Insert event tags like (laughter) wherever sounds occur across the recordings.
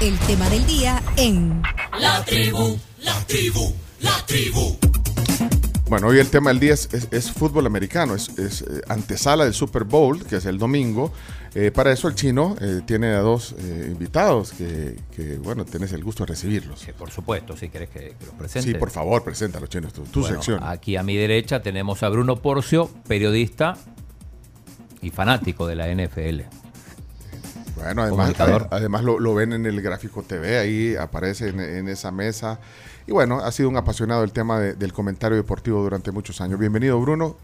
el tema del día en La tribu, la tribu, la tribu. Bueno, hoy el tema del día es, es- es fútbol americano, es, es, eh, antesala del Super Bowl, que es el domingo. Eh, para eso el chino eh, tiene a dos eh, invitados que, que, bueno, tenés el gusto de recibirlos. Sí, por supuesto, si querés que, que los presente. Sí, por favor, preséntalo, chino, tu, tu Bueno, sección. Aquí a mi derecha tenemos a Bruno Porcio, periodista y fanático de la NFL. Bueno, además, además lo, lo ven en el gráfico TV, ahí aparece en, en esa mesa. Y bueno, ha sido un apasionado del tema de- del comentario deportivo durante muchos años. Bienvenido, Bruno,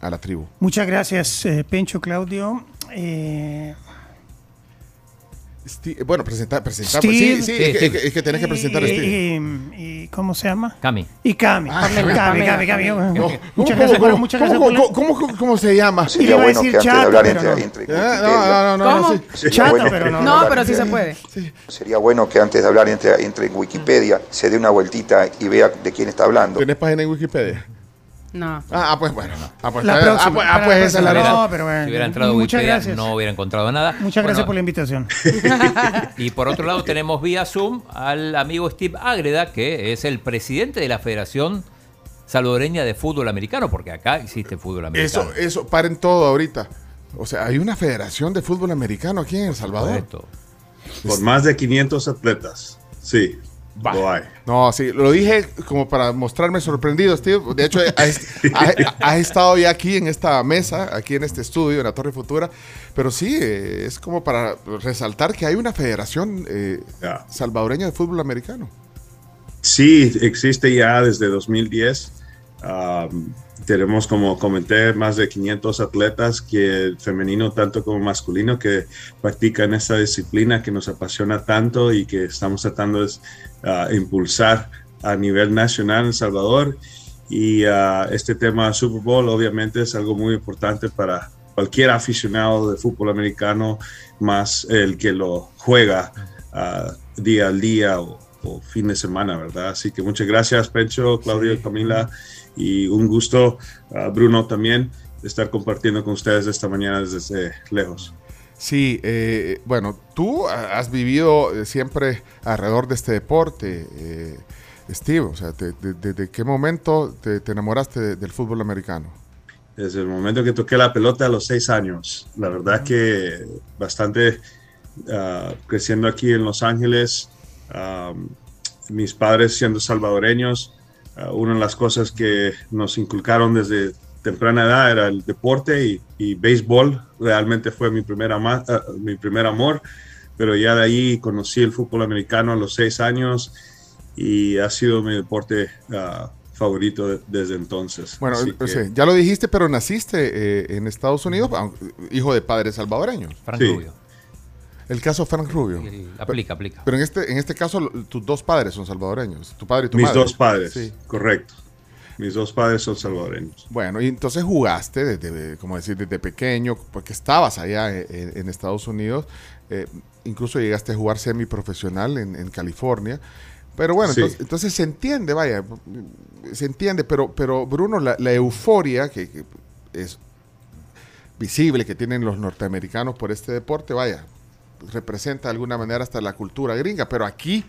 a la tribu. Muchas gracias, eh, Pencho, Claudio. Eh, Sti- bueno, presentar, presentar. Steve. Sí, sí, Sí, es, que, Steve. es que- tenés que presentar a y- Steve. y- y- ¿Cómo se llama? Cami. Y Cami. Ah, Cami, Cami, Cami, Cami. No, Muchas ¿cómo, gracias, cómo, bueno, muchas gracias cómo, por la- cómo, cómo- cómo se llama? Sería a bueno decir que antes de chato, hablar pero entre, no. entre Eh, no, no, no, no, ¿Cómo? sí. sería Chata, bueno pero no. No, pero sí se puede. Sería bueno que antes de hablar entre, entre en Wikipedia se dé una vueltita y vea de quién está hablando. ¿Tenés página en Wikipedia? No. Ah, pues bueno. Ah, pues, La ah, próxima, ah, pues, ah, pues esa es la razón. No, pero bueno. Si hubiera entrado Muchas Wikipedia gracias. no hubiera encontrado nada. Muchas gracias Bueno, por la invitación. (laughs) (laughs) Y por otro lado tenemos vía Zoom al amigo Steve Ágreda, que es el presidente de la Federación Salvadoreña de Fútbol Americano, porque acá existe fútbol americano. Eso, eso, paren todo ahorita. O sea, hay una federación de fútbol americano aquí en El Salvador. Correcto. Por más de 500 atletas. Sí, Hay. No, sí, lo dije como para mostrarme sorprendido, Steve. De hecho, has, ha- has estado ya aquí en esta mesa, aquí en este estudio, en la Torre Futura. Pero sí, eh, es como para resaltar que hay una federación eh, salvadoreña de fútbol americano. Sí, existe ya desde 2010. Am, tenemos, como comenté, más de 500 atletas que femenino tanto como masculino que practican esta disciplina que nos apasiona tanto y que estamos tratando de ah, impulsar a nivel nacional en El Salvador. Y ah, este tema Super Bowl obviamente es algo muy importante para cualquier aficionado de fútbol americano, más el que lo juega ah, día al día o, o fin de semana, ¿verdad? Así que muchas gracias, Pencho, Claudio, Camila, y un gusto, ah, Bruno, también, de estar compartiendo con ustedes esta mañana desde lejos. Sí, eh, bueno, tú has vivido eh, siempre alrededor de este deporte, eh, Steve. O sea, te- de- ¿desde qué momento te, te enamoraste de- del fútbol americano? Desde el momento que toqué la pelota a los seis años, la verdad que bastante ah, creciendo aquí en Los Ángeles, mis padres siendo salvadoreños, ah, una de las cosas que nos inculcaron desde temprana edad era el deporte y, y béisbol, realmente fue mi primer, ama- ah, mi primer amor, pero ya de ahí conocí el fútbol americano a los seis años y ha sido mi deporte ah, favorito de- desde entonces. Bueno, que- sea, ya lo dijiste, pero naciste eh, en Estados Unidos, hijo de padres salvadoreños. Frank Sí. Rubio. El caso Frank Rubio. Aplica, aplica. Pero en este, en este caso, tus dos padres son salvadoreños, tu padre y tu Mis madre. dos padres, Sí. correcto. Mis dos padres son salvadoreños. Bueno, y entonces jugaste desde, como decir, desde pequeño, porque estabas allá en, en- en Estados Unidos, eh, incluso llegaste a jugar semiprofesional en, en California. Pero bueno, Sí. entonces, entonces se entiende, vaya, se entiende, pero, pero Bruno, la, la euforia que, que es visible que tienen los norteamericanos por este deporte, vaya, representa de alguna manera hasta la cultura gringa, pero aquí,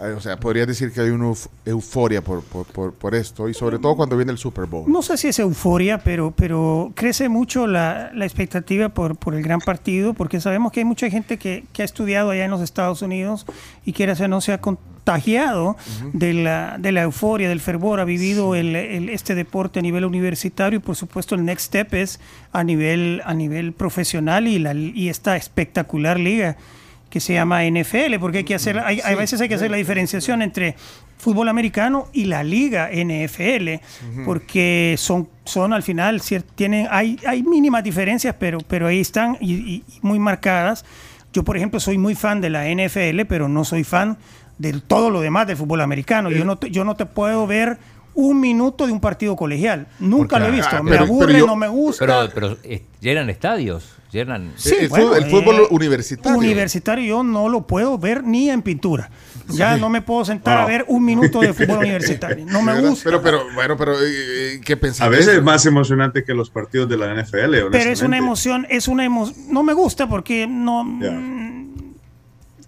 o sea, podrías decir que hay una euf- euforia por, por, por- por esto, y sobre todo cuando viene el Super Bowl. No sé si es euforia, pero, pero crece mucho la, la expectativa por, por el gran partido, porque sabemos que hay mucha gente que, que ha estudiado allá en los Estados Unidos y quiere hacer no se ha contagiado de, la, de la euforia, del fervor, ha vivido el, el- este deporte a nivel universitario y por supuesto el next step es a nivel, a nivel profesional y, la, y esta espectacular liga que se llama NFL, porque hay que hacer, hay, hay veces hay que hacer la diferenciación entre fútbol americano y la liga NFL, porque son, son al final, tienen, hay, hay mínimas diferencias, pero, pero ahí están y muy marcadas. Yo, por ejemplo, soy muy fan de la NFL, pero no soy fan de todo lo demás del fútbol americano. Yo no te, yo no te puedo ver un minuto de un partido colegial. Nunca lo he visto. ah, me pero- aburre, pero yo- no me gusta. Pero, pero eh, llenan estadios, llenan... Sí, el, bueno, fútbol, el fútbol eh, universitario. Universitario yo no lo puedo ver ni en pintura. Ya no me puedo sentar a ver un minuto de fútbol (laughs) universitario. No me gusta. Pero, pero, bueno, pero, eh, ¿qué pensás? A veces es más emocionante que los partidos de la NFL. Pero es una emoción, es una emoción. No me gusta porque no.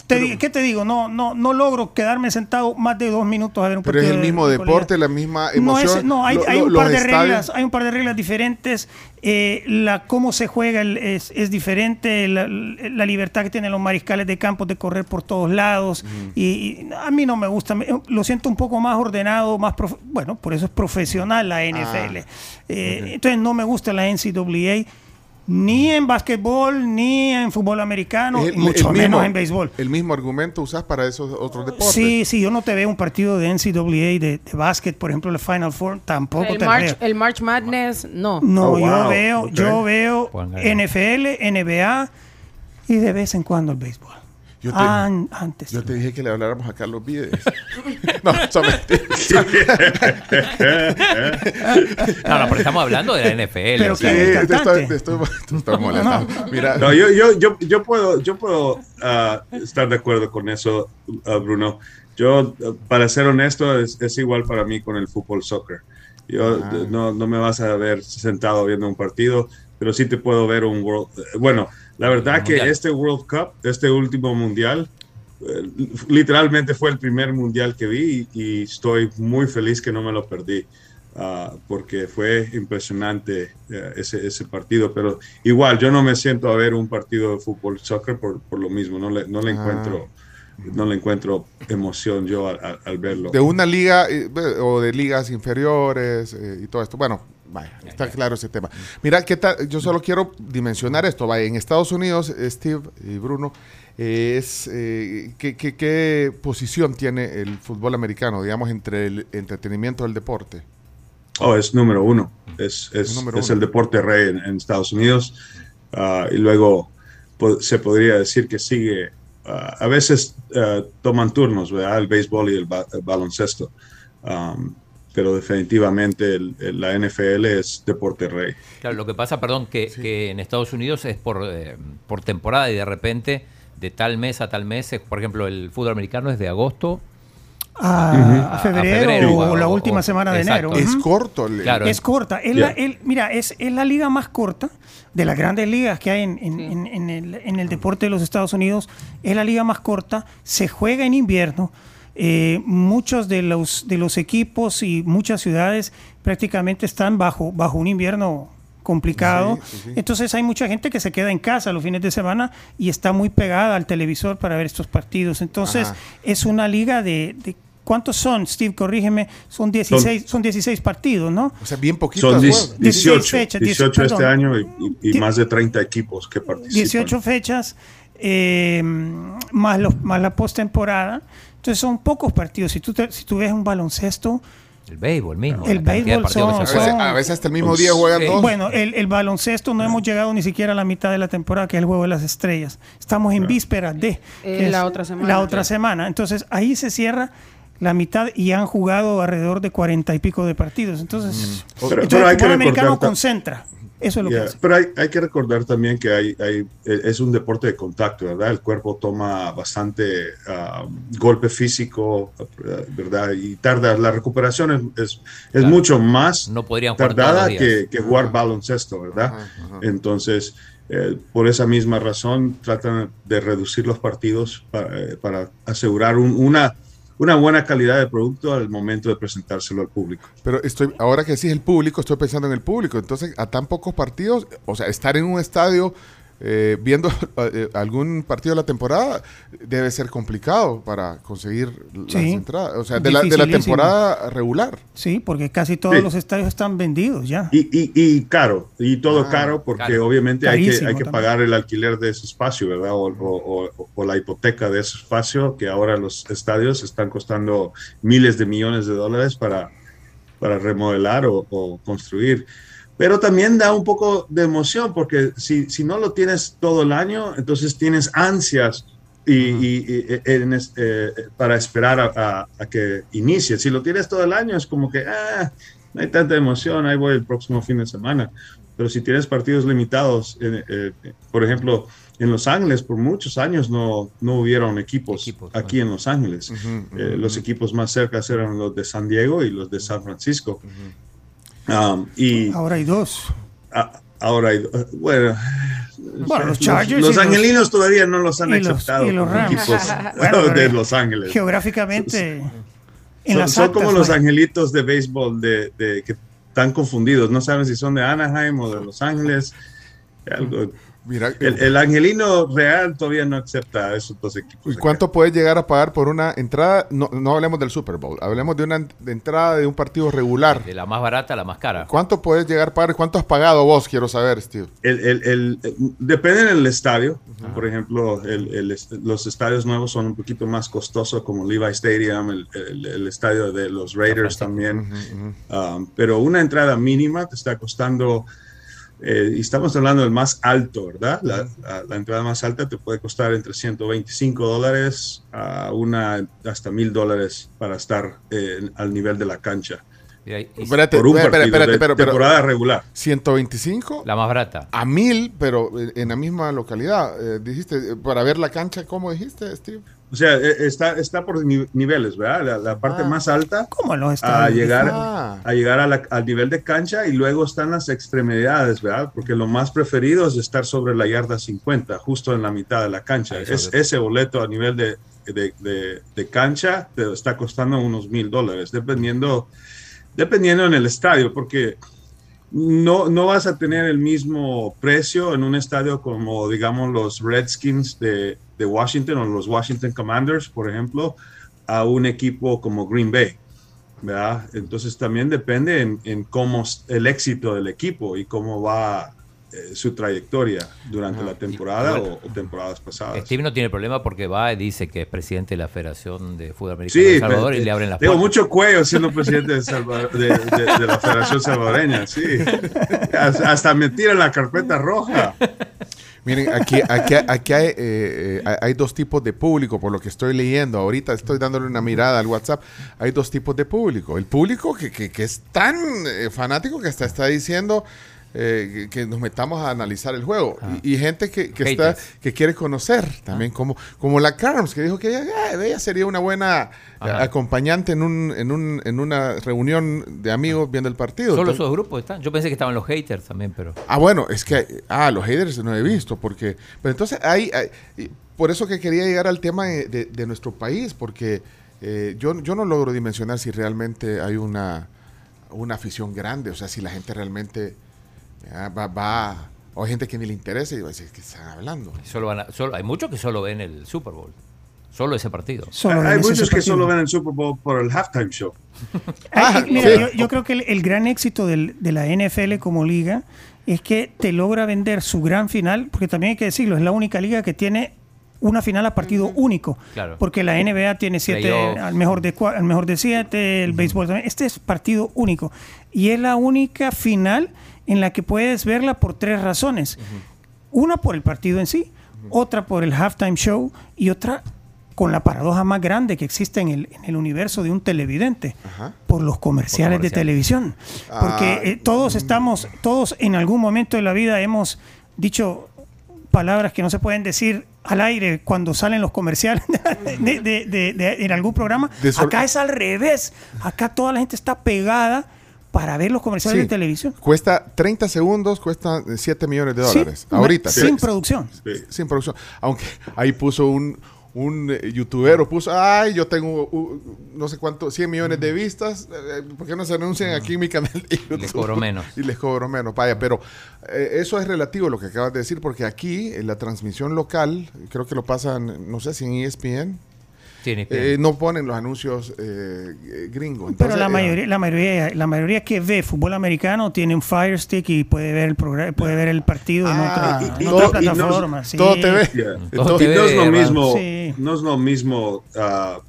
Te ¿Qué te digo? No, no, no logro quedarme sentado más de dos minutos a ver un Pero es partido el mismo de deporte, la misma No, emoción. es- no, hay, Lo- hay lo- un par de estadios- reglas, hay un par de reglas diferentes. eh, la cómo se juega el- es, es diferente, la, la libertad que tienen los mariscales de campo de correr por todos lados. y, y a mí no me gusta, me- lo siento un poco más ordenado, más profe- bueno, por eso es profesional la NFL. Eh, Entonces no me gusta la NCAA. Ni en básquetbol, ni en fútbol americano, el- mucho el menos mismo- en béisbol. El mismo argumento usas para esos otros deportes. Sí, sí, yo no te veo un partido de NCAA de, de básquet, por ejemplo, el Final Four, tampoco El te March, veo. el March Madness, no. No, Oh, yo wow, veo, ok. yo veo. NFL, NBA y de vez en cuando el béisbol. Yo te- An- antes. Yo te dije que le habláramos a Carlos Vides. (laughs) (laughs) no, eso. No, no, pero estamos hablando de la NFL. Pero o Sí, sea, ¿quién? ¿El te estoy, te estoy, te estoy molestando. Mira, No, yo, yo, yo, yo puedo, yo puedo ah, estar de acuerdo con eso, ah, Bruno. Yo, ah, para ser honesto, es, es igual para mí con el fútbol soccer. Yo Ah. eh, no, no me vas a ver sentado viendo un partido, pero sí te puedo ver un World. eh, Bueno, la verdad que este World Cup, este último mundial, eh, literalmente fue el primer mundial que vi y, y estoy muy feliz que no me lo perdí. ah, porque fue impresionante ese, ese partido, pero igual yo no me siento a ver un partido de fútbol soccer por, por lo mismo, no le, no le Ah. encuentro no le encuentro emoción yo al, al- al verlo. de una liga eh, o de ligas inferiores eh, y todo esto. Bueno, vaya, está claro ese tema. Mira, ¿qué tal? Yo solo quiero dimensionar esto. Vaya, en Estados Unidos, Steve y Bruno, eh, es eh, ¿qué, qué, qué posición tiene el fútbol americano, digamos, entre el entretenimiento y el deporte? Oh, es número uno. Es, es, Número es uno. el deporte rey en, en Estados Unidos. Ah, y luego po- se podría decir que sigue. Ah, a veces ah, toman turnos, ¿verdad? El béisbol y el, ba- el baloncesto. Um, pero definitivamente el- el- la NFL es deporte rey. Claro, lo que pasa, perdón, que, que en Estados Unidos es por, eh, por temporada y de repente de tal mes a tal mes, por ejemplo, el fútbol americano es de agosto. a, a A febrero, febrero, o, o- la o- última semana de exacto. enero. Es corto. el- Claro. Es corta. Es la- Yeah. el- mira, es, es la liga más corta de las grandes ligas que hay en, en- Sí. en- en el, en el deporte de los Estados Unidos. Es la liga más corta. Se juega en invierno. Eh, muchos de los, de los equipos y muchas ciudades prácticamente están bajo, bajo un invierno complicado. Sí, sí, sí. Entonces hay mucha gente que se queda en casa los fines de semana y está muy pegada al televisor para ver estos partidos. Entonces Ajá. es una liga de... de- ¿Cuántos son, Steve? Corrígeme. Son 16, son 16 partidos, ¿no? O sea, bien poquitos Son juegos. 10 16 18, fechas, 18 este año y, y- y Die- más de 30 equipos que participan. 18 fechas eh, más, los, más la postemporada. Entonces son pocos partidos. Si tú, te- si tú ves un baloncesto, El béisbol mismo. El béisbol son- A veces, juegan. a veces hasta el mismo día juegan Sí. dos. bueno, el, el baloncesto no hemos llegado ni siquiera a la mitad de la temporada, que es el juego de las estrellas. Estamos en vísperas de Eh, la otra semana. La otra semana. Entonces ahí se cierra la mitad y han jugado alrededor de cuarenta y pico de partidos. Entonces, Pero- entonces pero hay el que americano concentra. Eso es lo Yeah, que hace. Pero hay, hay que recordar también que hay, hay, eh, es un deporte de contacto, ¿verdad? El cuerpo toma bastante ah, golpe físico, ¿verdad? Y tarda, la recuperación es, es, mucho más No podrían jugar todos tardada que, que jugar baloncesto, ¿verdad? Entonces, eh, por esa misma razón, tratan de reducir los partidos para, eh, para asegurar un- una, una buena calidad de producto al momento de presentárselo al público. Pero estoy, ahora que es el público, estoy pensando en el público. Entonces, a tan pocos partidos, o sea, estar en un estadio eh, viendo (laughs) eh, algún partido de la temporada debe ser complicado para conseguir las Sí. entradas. O sea, de la, de la temporada regular. Sí, porque casi todos Sí. los estadios están vendidos ya. Y, y, y caro, y todo Ah, caro, porque caro. obviamente hay que, Carísimo hay que también. pagar el alquiler de ese espacio, ¿verdad? O, o- o- o la hipoteca de ese espacio, que ahora los estadios están costando miles de millones de dólares para, para remodelar o, o construir. Pero también da un poco de emoción, porque si, si no lo tienes todo el año, entonces tienes ansias y, y- y- en es- eh, para esperar a, a- a que inicie. Si lo tienes todo el año, es como que, ah, no hay tanta emoción, ahí voy el próximo fin de semana. Pero si tienes partidos limitados, eh, eh, por ejemplo, en Los Ángeles, por muchos años no, no hubieron equipos, Equipos, aquí en Los Ángeles. Eh, los equipos más cercas eran los de San Diego y los de San Francisco. Um, y Ahora hay dos. a- ahora, hay- bueno, Bueno, los Chargers Los, los- angelinos todavía no los han aceptado y los Rams. equipos (laughs) Bueno, de Los Ángeles. Geográficamente, en Son, las son como los angelitos de béisbol de, de- que están confundidos. No saben si son de Anaheim o de Los Ángeles. Algo. Mira, El, el angelino real todavía no acepta esos dos equipos. ¿y acá. cuánto puedes llegar a pagar por una entrada? No, no hablemos del Super Bowl, hablemos de una de entrada de un partido regular. De la más barata a la más cara. ¿Cuánto puedes llegar a pagar? ¿Cuánto has pagado vos? Quiero saber, Steve. El, el- el- el- depende del estadio. Por ejemplo, el- el est- los estadios nuevos son un poquito más costosos, como Levi Stadium, el, el- el estadio de los Raiders también. Um, pero una entrada mínima te está costando, eh, y estamos hablando del más alto, ¿verdad? La, la- la entrada más alta te puede costar entre 125 dólares a una hasta mil dólares para estar eh, al nivel de la cancha. Mira, y- y- Espérate, Por un espérate, partido espérate, de pero, pero temporada regular. 125 la más barata. a 1000, pero en la misma localidad. Eh, dijiste, eh, para ver la cancha, ¿cómo dijiste, Steve? O sea, eh, está, está por ni- niveles, ¿verdad? La, la parte Ah. más alta ¿Cómo en los a estadios? llegar, Ah. a llegar a la- al nivel de cancha y luego están las extremidades, ¿verdad? Porque lo más preferido es estar sobre la yarda 50, justo en la mitad de la cancha. Ahí Es, ese boleto a nivel de, de- de- de cancha te está costando unos mil dólares, dependiendo, dependiendo en el estadio, porque no, no vas a tener el mismo precio en un estadio como, digamos, los Redskins de, de Washington o los Washington Commanders, por ejemplo, a un equipo como Green Bay. ¿verdad? Entonces también depende en, en cómo el éxito del equipo y cómo va eh, su trayectoria durante la temporada y bueno, o, o temporadas pasadas. Steve no tiene problema porque va y dice que es presidente de la Federación de Fútbol Americano Sí, de Salvador y le abren las tengo mucho cuello siendo presidente de, de- de- de la Federación Salvadoreña, sí. (laughs) Hasta me tiran la carpeta roja. Miren, aquí, aquí, aquí hay, eh, eh, hay- dos tipos de público, por lo que estoy leyendo. Ahorita estoy dándole una mirada al WhatsApp. Hay dos tipos de público. El público que, que- que es tan eh, fanático que hasta está diciendo eh, que, nos metamos a analizar el juego. Y, y gente que, que está, que quiere conocer también, como, como la Carms, que dijo que ella, eh, ella sería una buena eh, Ajá. acompañante en, un, en, un, en una reunión de amigos viendo el partido. Solo Entonces- esos grupos están. Yo pensé que estaban los haters también, pero. Ah, bueno, es que, ah, los haters no he visto, porque, pero entonces hay, por eso que quería llegar al tema de, de- de nuestro país, porque eh, yo, yo no logro dimensionar si realmente hay una, una afición grande, o sea, si la gente realmente ah, va, va- o hay gente que ni le interesa y va a decir, ¿qué están hablando? Solo van a- solo, hay muchos que solo ven el Super Bowl. Solo ese partido. Solo Hay muchos que partido. solo ven el Super Bowl por el halftime show. (laughs) Ay, Ah, mira, sí. yo, yo creo que el, el gran éxito del- de la NFL como liga es que te logra vender su gran final, porque también hay que decirlo, es la única liga que tiene una final a partido único. Claro. Porque la NBA tiene siete, Playoff. al mejor de al mejor de siete, el béisbol también. Este es partido único. Y es la única final en la que puedes verla por tres razones. Una por el partido en sí, otra por el halftime show y otra con la paradoja más grande que existe en el, en el universo de un televidente, Ajá. por los comerciales, de comerciales. televisión. Porque Ah. eh, todos estamos, todos en algún momento de la vida hemos dicho palabras que no se pueden decir al aire cuando salen los comerciales (laughs) de, de- de- de- en algún programa. Acá es al revés. Acá toda la gente está pegada para ver los comerciales Sí. de televisión. Cuesta 30 segundos, cuesta 7 millones de Sí, dólares. Ahorita. Sin sí. producción. Sí. sin producción. Aunque ahí puso un, un eh, youtuber, puso, ay, yo tengo uh, no sé cuánto, 100 millones de vistas, eh, ¿por qué no se anuncian aquí en mi canal de YouTube? les cobro menos. (laughs) Y les cobro menos, vaya, pero eh, eso es relativo lo que acabas de decir, porque aquí en la transmisión local, creo que lo pasan, no sé si en ESPN, eh, no ponen los anuncios eh, eh, gringos. Pero la eh, mayoría, la mayoría, la mayoría que ve fútbol americano tiene un Fire Stick y puede ver el programa, puede ver el partido en Ah, otra, y- en y otra todo- y no- plataforma. sí. todo te ve. Yeah. Todo Y te no es lo mismo, Sí. no es lo mismo ah,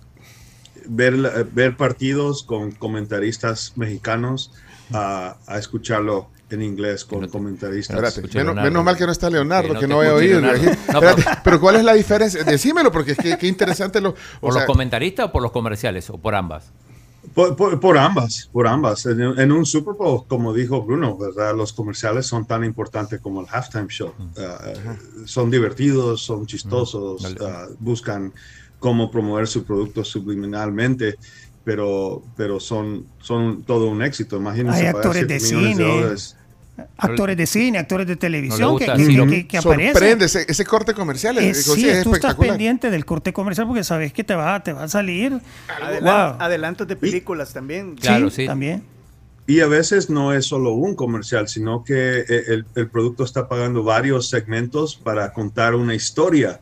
ver, ver partidos con comentaristas mexicanos a, a escucharlo en inglés con comentaristas. Espérate, Escucha, menos, mal que no está Leonardo, Que no que te no. No, Espérate, pero- pero ¿cuál es la diferencia? Decímelo, porque es que qué interesante lo. o (laughs) ¿Por sea, los comentaristas o por los comerciales? ¿O por ambas? Por, por- por ambas, por ambas. En, en un Super Bowl, como dijo Bruno, ¿verdad? los comerciales son tan importantes como el halftime show. Ah, son divertidos, son chistosos, Dale. ah, buscan cómo promover su producto subliminalmente, pero, pero son, son todo un éxito. Imagínense Hay pagar actores de cine. dólares. Actores de cine, actores de televisión que, que- que- que aparecen. Sorprende ese, ese corte comercial. Eh, es, sí, es tú estás pendiente del corte comercial porque sabes que te va, te va a salir. Adelan- Wow. Adelantos de películas también. Claro, sí. También. Y a veces no es solo un comercial, sino que eh, el, el producto está pagando varios segmentos para contar una historia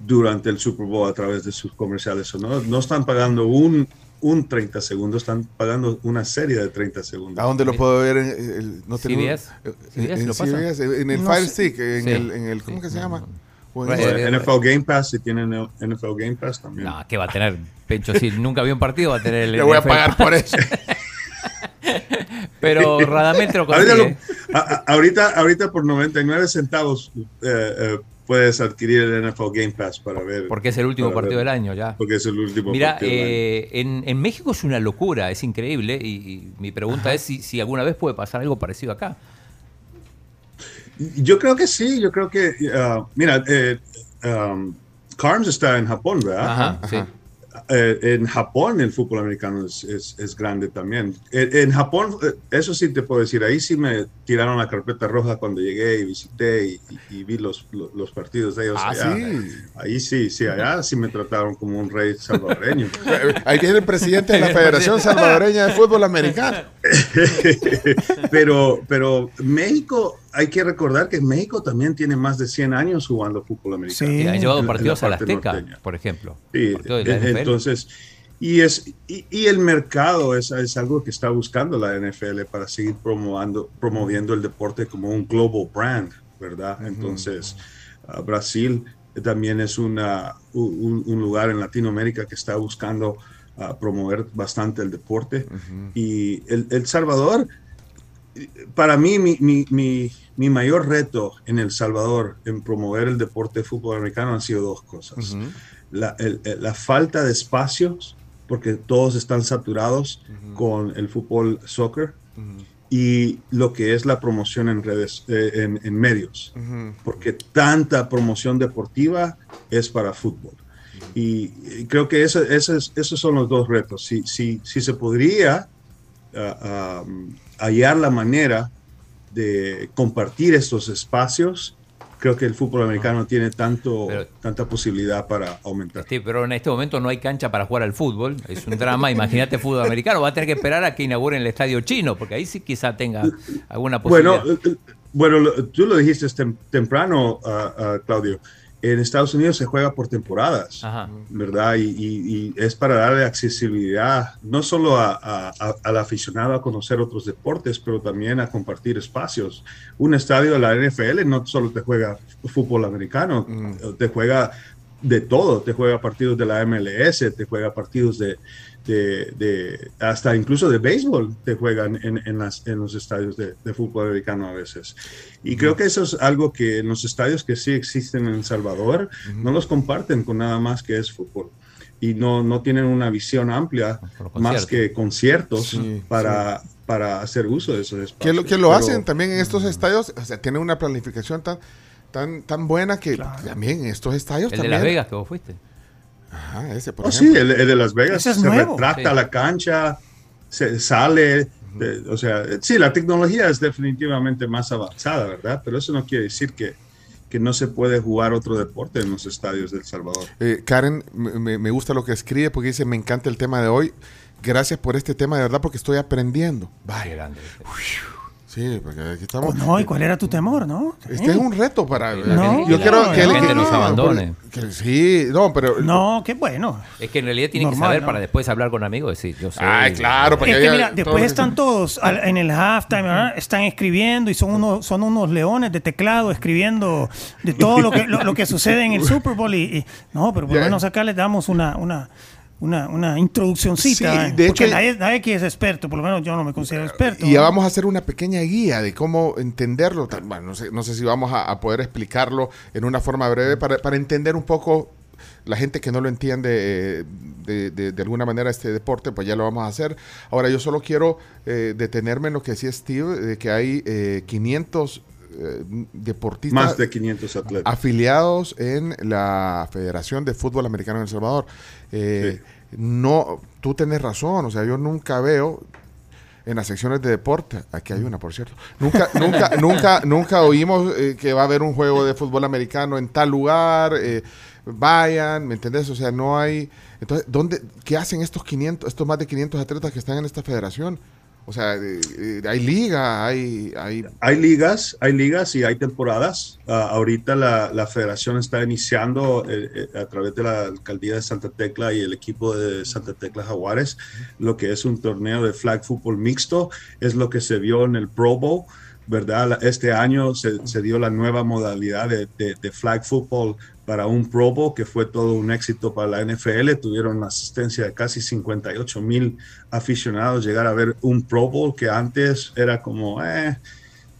durante el Super Bowl a través de sus comerciales. O No, no están pagando un, un 30 segundos, están pagando una serie de 30 ¿A segundos. dónde lo puedo ver? En, el- no CBS. CBS en, lo pasa. CBS, en el No Fire. Stick, en, Sí. el, en el- ¿cómo que se llama? O en- Right. O eh, NFL Game Pass, si tienen NFL Game Pass también. No, ¿qué va a tener? Pencho, si nunca vio un partido, va a tener el. Le voy a NFL. pagar por eso. (laughs) Pero Radamés lo Ahorita, consigue. lo- a- a- ahorita, ahorita por 99 centavos eh, eh, puedes adquirir el NFL Game Pass para ver. Porque es el último partido ver. del año ya. Porque es el último Mira, partido del año. eh, en, en México es una locura, es increíble. Y, y mi pregunta es si, si alguna vez puede pasar algo parecido acá. Yo creo que sí, yo creo que, uh, mira, eh, um, Carms está en Japón, ¿verdad? Ajá, sí. Eh, en Japón el fútbol americano es, es- es grande también. En, en Japón, eh, eso sí te puedo decir, ahí sí me tiraron la carpeta roja cuando llegué y visité y, y- y vi los, los, los partidos de ellos. Ah, allá. sí. Ahí sí, sí, allá sí me trataron como un rey salvadoreño. (laughs) Ahí viene el presidente de la Federación Salvadoreña de Fútbol Americano. (laughs) pero, pero México, hay que recordar que México también tiene más de 100 años jugando fútbol americano. Sí. Han en llevado la partidos a la Azteca, norteña. por ejemplo. Sí, la NFL. entonces, y, es, y, y el mercado es, es algo que está buscando la NFL para seguir promovando, promoviendo el deporte como un global brand, ¿verdad? Entonces, ah, Brasil también es una, un, un lugar en Latinoamérica que está buscando ah, promover bastante el deporte. Y el, El Salvador, para mí, mi, mi, mi, mi mayor reto en El Salvador en promover el deporte de fútbol americano han sido dos cosas. la, el- la falta de espacios, porque todos están saturados con el fútbol soccer, y lo que es la promoción en redes, eh, en, en medios, porque tanta promoción deportiva es para fútbol. Y, y creo que eso- eso es- esos son los dos retos. Si, si, si se podría ah, ah, hallar la manera de compartir estos espacios, creo que el fútbol americano tiene tanto, Pero- tanta posibilidad para aumentar. Sí, pero en este momento no hay cancha para jugar al fútbol. Es un drama. Imagínate fútbol americano. Va a tener que esperar a que inauguren el estadio chino, porque ahí sí quizá tenga alguna Bueno, posibilidad. eh, eh, bueno, lo- tú lo dijiste tem- temprano, ah, ah, Claudio. En Estados Unidos se juega por temporadas, Ajá. ¿verdad? Y, y- y es para darle accesibilidad no solo a- a- a- al aficionado a conocer otros deportes, pero también a compartir espacios. Un estadio de la NFL no solo te juega fútbol americano, te juega de todo, te juega partidos de la MLS, te juega partidos de, de- de- hasta incluso de béisbol, te juegan en, en las- en los estadios de, de fútbol americano a veces. Y creo que eso es algo que en los estadios que sí existen en El Salvador, no los comparten con nada más que es fútbol. Y no, no tienen una visión amplia los más que conciertos Sí, para, para hacer uso de esos espacios. Que lo, que lo Pero- hacen también en estos estadios, o sea, tienen una planificación tan, tan, tan buena que también estos estadios el de. Las Vegas que vos fuiste. Ajá, ese, por Oh, ejemplo. sí, el, el de Las Vegas Ese es se nuevo. retracta Sí. la cancha, se sale, de- o sea, sí, la tecnología es definitivamente más avanzada, ¿verdad? Pero eso no quiere decir que, que no se puede jugar otro deporte en los estadios de El Salvador. Eh, Karen, me, gusta lo que escribe porque dice, me encanta el tema de hoy. Gracias por este tema, de verdad, porque estoy aprendiendo. Vaya. grande. Sí, porque aquí estamos. Oh, no, ¿y cuál era tu temor, no? Este es un reto para. No, yo que quiero la- que que la él- gente no, nos abandone. porque- que sí, no, pero. No, qué bueno. Es que en realidad tienen que Normal, saber ¿no? para después hablar con amigos y decir, yo soy. Ay, claro, porque Es que mira, todo después que- están todos al- en el halftime, ¿verdad? están escribiendo y son unos, son unos leones de teclado escribiendo de todo lo que, lo, lo que sucede en el (laughs) Super Bowl. Y, y- no, pero por lo menos acá les damos una, una, una, una introduccióncita. Sí, ¿eh? de porque hecho- nadie, nadie aquí es experto, por lo menos yo no me considero experto. Y ya ¿no? vamos a hacer una pequeña guía de cómo entenderlo. Bueno, no sé, no sé si vamos a, a poder explicarlo en una forma breve para, para entender un poco la gente que no lo entiende eh, de, de- de alguna manera este deporte, pues ya lo vamos a hacer. Ahora, yo solo quiero eh, detenerme en lo que decía Steve, de que hay eh, 500 eh, deportistas Más de 500 atletas. afiliados en la Federación de Fútbol Americano en El Salvador. Eh, No, tú tenés razón, o sea, yo nunca veo, en las secciones de deporte. Aquí hay una, por cierto. Nunca, (laughs) nunca, nunca, nunca oímos eh, que va a haber un juego de fútbol americano en tal lugar. eh, vayan, ¿me entendés? O sea, no hay. Entonces, ¿dónde, ¿qué hacen estos 500, estos más de 500 atletas que están en esta federación? O sea, eh, eh, hay liga, hay, hay Hay ligas, hay ligas y hay temporadas. Ah, ahorita la, la federación está iniciando eh, a través de la alcaldía de Santa Tecla y el equipo de Santa Tecla Jaguares lo que es un torneo de flag football mixto. Es lo que se vio en el Pro Bowl, ¿verdad? Este año se, se dio la nueva modalidad de, de- de flag football para un Pro Bowl que fue todo un éxito para la NFL. Tuvieron la asistencia de casi 58 mil aficionados llegar a ver un Pro Bowl que antes era como, eh,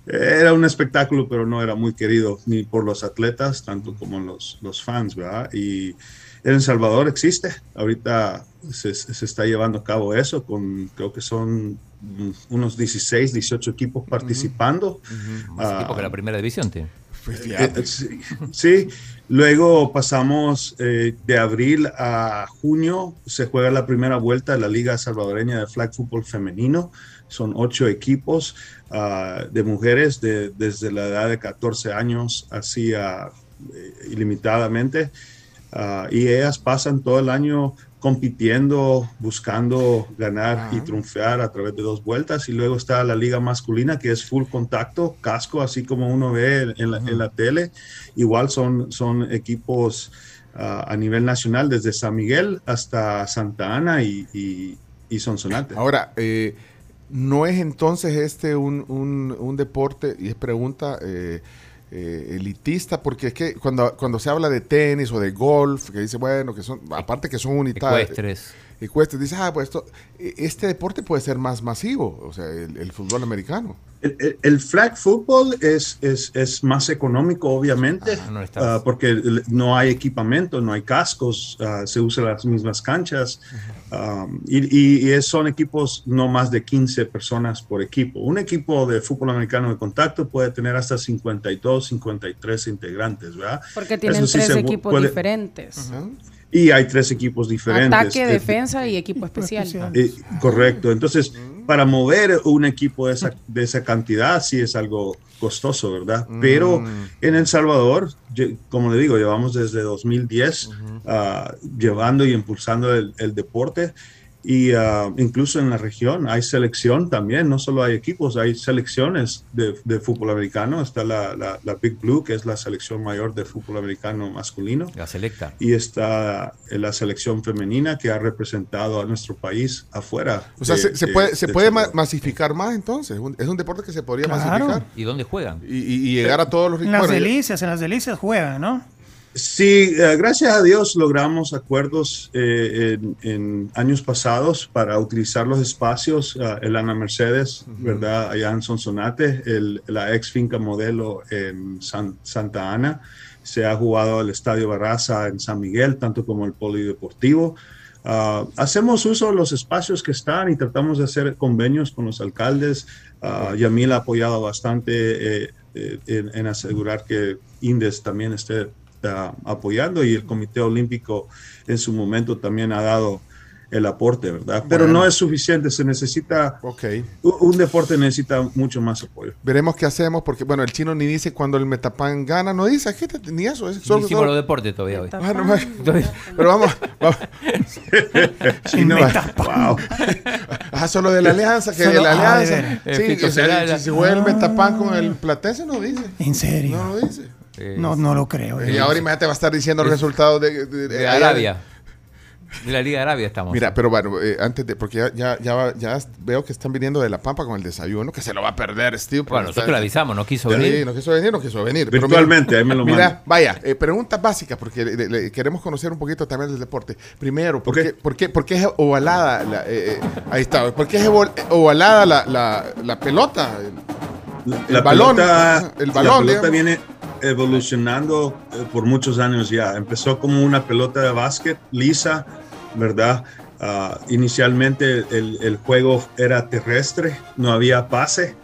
era un espectáculo, pero no era muy querido ni por los atletas, tanto como los, los fans, ¿verdad? Y en El Salvador existe, ahorita se, se está llevando a cabo eso, con creo que son unos 16, 18 equipos participando. Más Ah, equipo que la primera división tiene. Eh, eh, sí, sí. luego pasamos eh, de abril a junio, se juega la primera vuelta de la Liga Salvadoreña de Flag Football Femenino. Son ocho equipos ah, de mujeres de- desde la edad de 14 años hacia eh, ilimitadamente. Ah, y ellas pasan todo el año compitiendo, buscando ganar y triunfar a través de dos vueltas. Y luego está la liga masculina, que es full contacto, casco, así como uno ve en la, en la tele. Igual son, son equipos ah, a nivel nacional, desde San Miguel hasta Santa Ana y, y, y Sonsonate. Ahora, eh, ¿no es entonces este un, un- un deporte, y es pregunta eh, eh, elitista? Porque es que cuando, cuando se habla de tenis o de golf, que dice, bueno, que son, aparte que son unitarios. Ecuestres. Ecuestres, dice, ah, pues esto, eh, este deporte puede ser más masivo, o sea, el, el fútbol americano. El, el- el flag football es, es, es más económico, obviamente, Ah, no está- ah, porque no hay equipamiento, no hay cascos, ah, se usan las mismas canchas um, y, y- y son equipos no más de 15 personas por equipo. Un equipo de fútbol americano de contacto puede tener hasta 52, 53 integrantes, ¿verdad? Porque tienen Eso sí tres equipos puede- diferentes. Y hay tres equipos diferentes. Ataque, defensa (laughs) y equipo especial. eh, correcto. Entonces, para mover un equipo de esa, de esa cantidad sí es algo costoso, ¿verdad? Pero en El Salvador, como le digo, llevamos desde 2010 ah, llevando y impulsando el, el deporte. Y ah, incluso en la región hay selección también, no solo hay equipos, hay selecciones de, de fútbol americano. Está la, la- la Big Blue, que es la selección mayor de fútbol americano masculino La selecta. y está la selección femenina que ha representado a nuestro país afuera. O sea, de- se, se de- puede, se de puede masificar más entonces. Es un deporte que se podría Claro. masificar ¿Y dónde juegan? y, y- y llegar a todos los En las delicias, en las delicias juegan, ¿no? Sí, eh, gracias a Dios logramos acuerdos eh, en, en años pasados para utilizar los espacios. ah, el Ana Mercedes, ¿verdad? Allá en Sonsonate, el- la ex finca modelo en San- Santa Ana. Se ha jugado el Estadio Barraza en San Miguel, tanto como el Polideportivo. Ah, hacemos uso de los espacios que están y tratamos de hacer convenios con los alcaldes. Ah, Yamil ha apoyado bastante eh, eh, en, en asegurar que Indes también esté ah, apoyando y el Comité Olímpico en su momento también ha dado el aporte, ¿verdad? Pero Bueno. no es suficiente, se necesita, un deporte necesita mucho más apoyo. Veremos qué hacemos, porque bueno, el chino ni dice cuando el Metapan gana, no dice, aquí te- ni eso, es solo, hicimos los deportes todavía hoy. Ah, no, (laughs) pero vamos, vamos. (laughs) Chino, wow. Ajá, (laughs) solo de la alianza, que Solo- de la ah, de alianza. ver. sí, que o sea, se- la- si se juega el Metapan con el Platense, no dice. En serio. No lo dice. Eh, No, no lo creo. Y ahora imagínate va a estar diciendo los Es- resultados de, de- de allá- Arabia. De la Liga de Arabia estamos. Mira, pero bueno, eh, antes de, porque ya, ya, ya, va- ya veo que están viniendo de La Pampa con el desayuno, que se lo va a perder, Steve. bueno, está- nosotros le avisamos, no quiso Sí, venir. no quiso venir, no quiso venir. Pero Virtualmente, ahí me lo Mira, manda. vaya, eh, preguntas básicas, porque le- le- queremos conocer un poquito también del deporte. Primero, ¿por, Ok. qué, por, qué, por qué es ovalada? La, eh, eh, ahí está. ¿Por qué es ovalada la, la, la pelota? La, El balón, pelota, el la balón, pelota digamos. viene evolucionando eh, por muchos años ya. Empezó como una pelota de básquet lisa, ¿verdad? Ah, inicialmente el, juego era terrestre, no había pase.